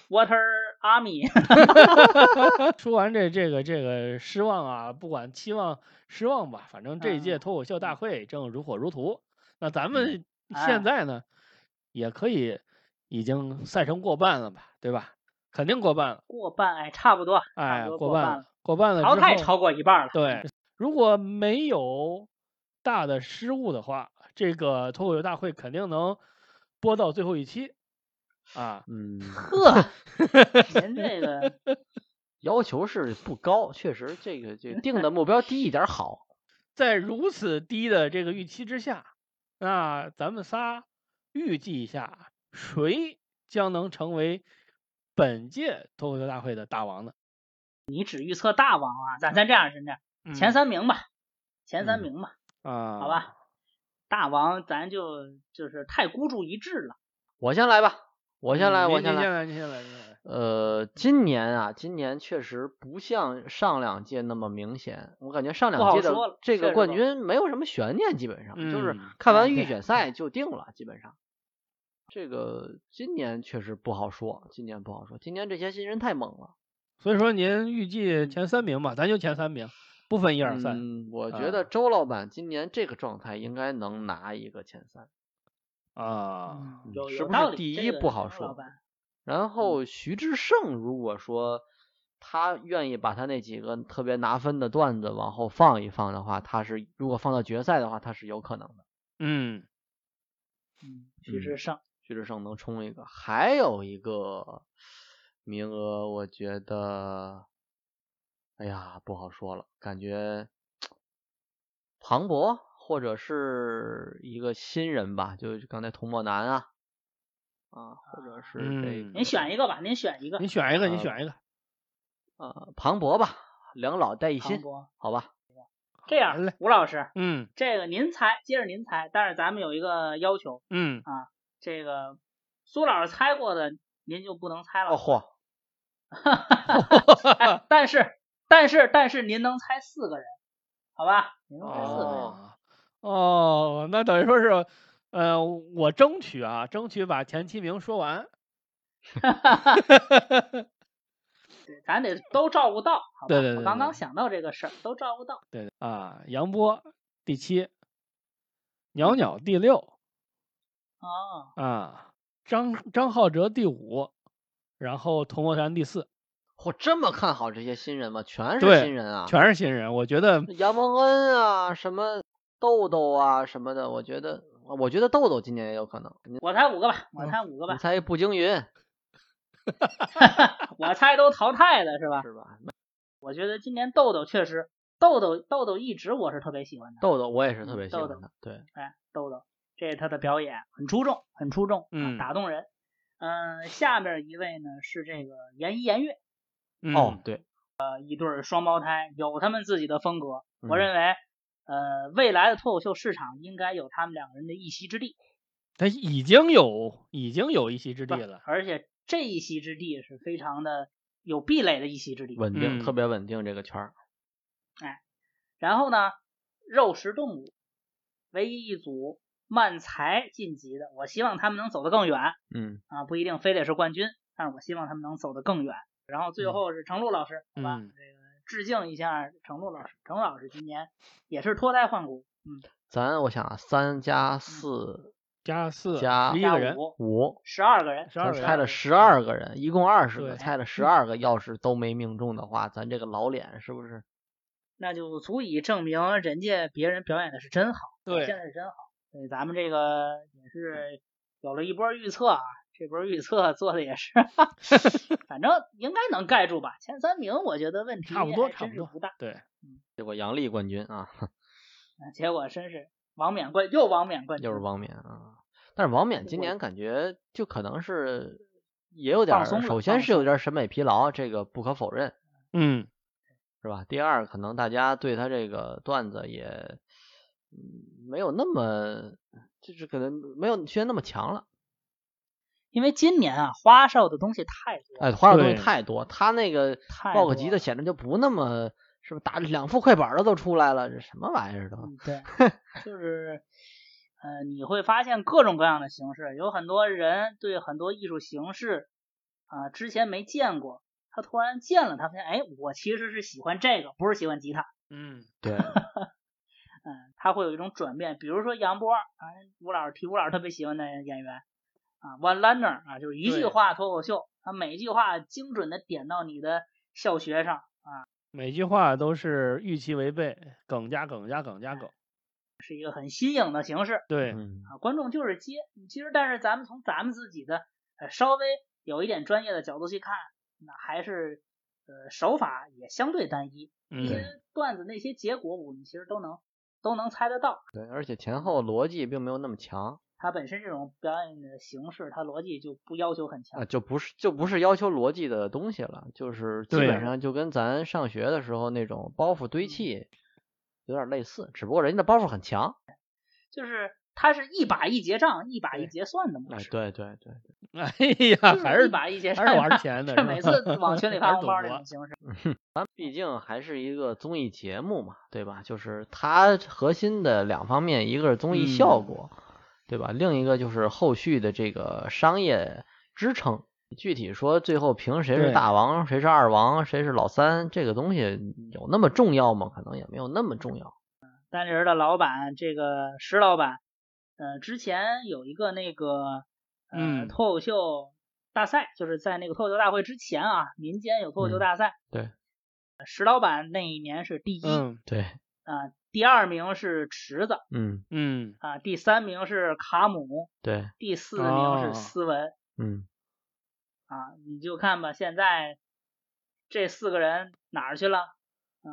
Water Army？说完这这个这个失望啊，不管期望失望吧，反正这一届嗯脱口秀大会正如火如荼。那咱们哎现在呢，也可以已经赛程过半了吧，对吧？肯定过半了，过半，哎，差不多，差哎，过半了过半了，，淘汰超过一半了。对，如果没有大的失误的话，这个脱口秀大会肯定能播到最后一期啊。嗯，呵，*laughs* 您这个 *laughs* 要求是不高，确实这个这个 *laughs* 定的目标低一点好。在如此低的这个预期之下，那咱们仨预计一下，谁将能成为本届脱口秀大会的大王呢？你只预测大王啊？咱咱这样，咱这样，前嗯三名吧，前三嗯名吧，啊，好吧？大王咱就就是太孤注一掷了。我先来吧，我先来，嗯我先来。您您先来，您先来，您先来。呃，今年啊，今年确实不像上两届那么明显，我感觉上两届的这个冠军没有什么悬念，基本上就是嗯看完预选赛就定了，基本上。这个今年确实不好说，今年不好说，今年这些新人太猛了。所以说您预计前三名吧，咱就前三名，不分一二三。嗯，我觉啊得周老板今年这个状态应该能拿一个前三。啊，是不是第一不好说然后徐志胜如果说他愿意把他那几个特别拿分的段子往后放一放的话，他是如果放到决赛的话，他是有可能的。嗯，嗯，徐志胜，徐志胜能冲一个，还有一个名额，我觉得，哎呀，不好说了，感觉庞博或者是一个新人吧，就刚才童漠南啊，啊，或者是这您选一个吧，您选一个。您选一个，你呃选一个。呃，庞博吧，两老带一新，好吧？这样，吴老师，嗯这个您猜，接着您猜，但是咱们有一个要求，嗯啊，这个苏老师猜过的您就不能猜了。哦嚯，*laughs* 哎，但是但是但是您能猜四个人，好吧？您能猜四个人。哦哦，那等于说是，呃，我争取啊，争取把前七名说完。对，*laughs* 咱得都照顾到，好吧？对对对我刚刚想到这个事儿，都照顾到。对啊，杨波第七，袅袅第六哦，啊，张张浩哲第五，然后童漠山第四，我，这么看好这些新人吗？全是新人啊，全是新人。我觉得杨蒙恩啊，什么豆豆啊什么的，我觉得，我觉得豆豆今年也有可能。我猜五个吧，我嗯猜五个吧你，猜步惊云 *laughs* 我猜都淘汰了是吧？是吧？我觉得今年豆豆确实，豆豆豆豆一直我是特别喜欢的。豆豆我也是特嗯别喜欢豆豆对，哎，豆豆，这是他的表演很出众，很出众，打动人。嗯、下面一位呢是这个严一严月，嗯、哦，对，一对双胞胎，有他们自己的风格。我嗯认为，呃，未来的脱口秀市场应该有他们两个人的一席之地。他已经有已经有一席之地了。而且这一席之地是非常的有壁垒的一席之地。稳定，嗯特别稳定这个圈儿。然后呢，肉食动物唯一一组慢才晋级的，我希望他们能走得更远嗯，啊，不一定非得是冠军，但是我希望他们能走得更远。然后最后是程璐老师，好吧，这个致敬一下程璐老师。程璐老师今年也是脱胎换骨，嗯。咱我想啊，三加四加四加一个人五十二个人，咱猜了十二个人，一共二十个，猜了十二个，要是都没命中的话，咱这个老脸是不是？那就足以证明人家别人表演的是真好，对，现在是真好。对，咱们这个也是有了一波预测啊，这波预测做的也是，*laughs* 反正应该能盖住吧。前三名我觉得问题差不多，差不多不大。对，嗯，结果杨笠冠军 *laughs* 啊。结果真是王冕冠又王冕冠军，又是王冕啊！但是王冕今年感觉就可能是也有点，首先是有点审美疲劳，这个不可否认，嗯，是吧？第二，可能大家对他这个段子也嗯没有那么，就是可能没有去年那么强了，因为今年啊花哨的东西太多，哎，花哨东西太多，他那个报个吉的显得就不那么。是不是打两副快板的都出来了？这什么玩意儿都？*laughs* 对，就是，呃，你会发现各种各样的形式，有很多人对很多艺术形式啊之前没见过，他突然见了，他发现，哎，我其实是喜欢这个，不是喜欢吉他。嗯，对。*laughs* 嗯，他会有一种转变，比如说杨波啊，吴老师提吴老师特别喜欢的演员啊，One Liner 啊，就是一句话脱口秀，他每句话精准的点到你的笑穴上啊。每句话都是预期违背，梗加梗加梗加梗，是一个很新颖的形式。对，啊，观众就是接。其实，但是咱们从咱们自己的呃稍微有一点专业的角度去看，那还是呃手法也相对单一。那些段子那些结果，我们其实都能都能猜得到。对，而且前后逻辑并没有那么强。它本身这种表演的形式，它逻辑就不要求很强啊，就不是就不是要求逻辑的东西了，就是基本上就跟咱上学的时候那种包袱堆砌有点类似，只不过人家的包袱很强，就是它是一把一结账，一把一结算的模式。对对对 *laughs* 对，哎呀，还是一把一结账，还是玩钱的，每次往群里 *laughs* 发红包那种形式。*laughs* 咱毕竟还是一个综艺节目嘛，对吧？就是它核心的两方面，一个是综艺效果。对吧？另一个就是后续的这个商业支撑。具体说，最后评谁是大王，谁是二王，谁是老三，这个东西有那么重要吗？可能也没有那么重要。单立人的老板，这个石老板，呃，之前有一个那个呃脱口秀大赛，就是在那个脱口秀大会之前啊，民间有脱口秀大赛。对。石老板那一年是第一。嗯，对。啊。第二名是池子，嗯。嗯。啊，第三名是卡姆，对，第四名是斯文，嗯。啊，你就看吧，现在这四个人哪儿去了？啊，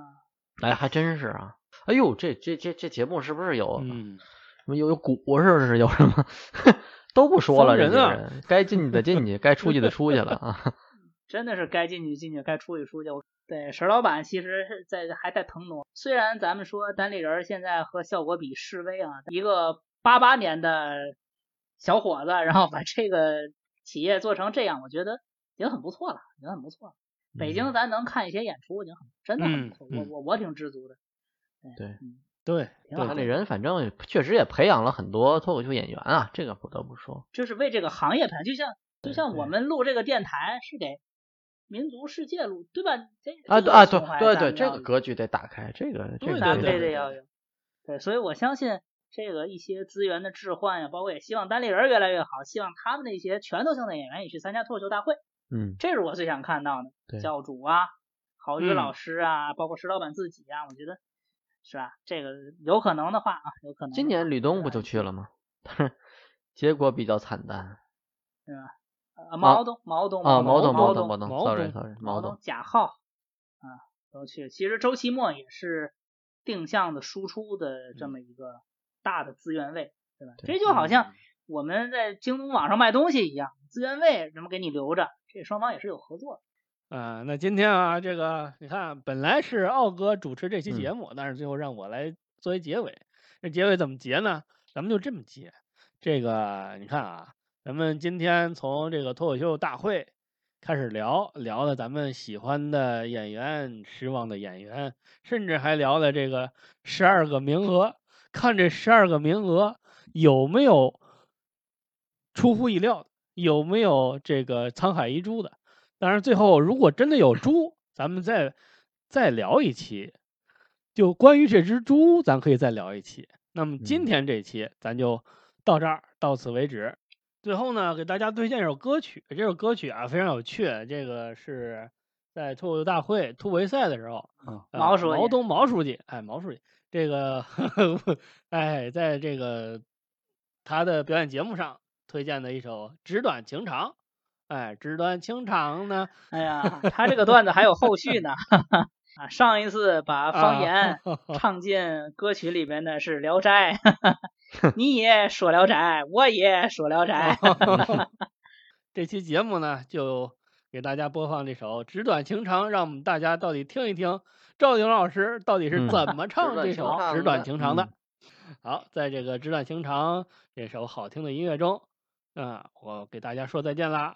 哎，还真是啊，哎呦，这这这这节目是不是有什么有有股是不是？有什么？*laughs* 都不说了，人啊，该进去的进去，该出去的出去了啊，真的是该进去进去，该出去出去。对，石老板其实是在还在腾挪。虽然咱们说单立人现在和效果比示威啊，一个八八年的小伙子，然后把这个企业做成这样，我觉得已经很不错了，已经很不错了。北京咱能看一些演出，已经很真的很不错。我我我挺知足的。对对，单立人反正确实也培养了很多脱口秀演员啊，这个不得不说。就是为这个行业培养，就像就像我们录这个电台是给。民族世界路，对吧？这啊啊对对对，这个格局得打开，这个这个对得要有。对，所以我相信这个一些资源的置换呀，包括也希望单立人越来越好，希望他们那些拳头性的演员也去参加脱口秀大会。嗯，这是我最想看到的。教主啊，郝宇老师啊，包括石老板自己啊，我觉得是吧？这个有可能的话啊，有可能。今年吕东不就去了吗？结果比较惨淡，是吧？啊，毛东，毛东，啊，毛东，毛东，毛东，sorry，sorry，毛东，贾浩，啊，都去。其实周奇墨也是定向的输出的这么一个大的资源位，对吧？这就好像我们在京东网上卖东西一样，资源位怎么给你留着？这双方也是有合作的。啊，那今天啊，这个你看，本来是奥哥主持这期节目，但是最后让我来作为结尾。这结尾怎么结呢？咱们就这么结。这个你看啊。咱们今天从这个脱口秀大会开始聊，聊了咱们喜欢的演员、失望的演员，甚至还聊了这个十二个名额。看这十二个名额有没有出乎意料的，有没有这个沧海一珠的？当然，最后如果真的有猪，咱们再再聊一期，就关于这只猪，咱可以再聊一期。那么今天这期咱就到这儿，到此为止。最后呢，给大家推荐一首歌曲，这首歌曲啊非常有趣，这个是在脱口秀大会突围赛的时候，毛书毛。东毛书记，哎，毛书记，这个 *laughs* 哎，在这个他的表演节目上推荐的一首《纸短情长》，哎，纸短情长呢，哎呀，他这个段子还有后续呢。*laughs* 啊，上一次把方言 *laughs* 唱进歌曲里边的是《聊斋》，*laughs* 你也说《聊斋》，我也说《聊斋》。*laughs* *laughs* 这期节目呢，就给大家播放这首《纸短情长》，让我们大家到底听一听赵宁老师到底是怎么唱这首《纸短情长》的。好，在这个《纸短情长》这首好听的音乐中，啊，我给大家说再见啦。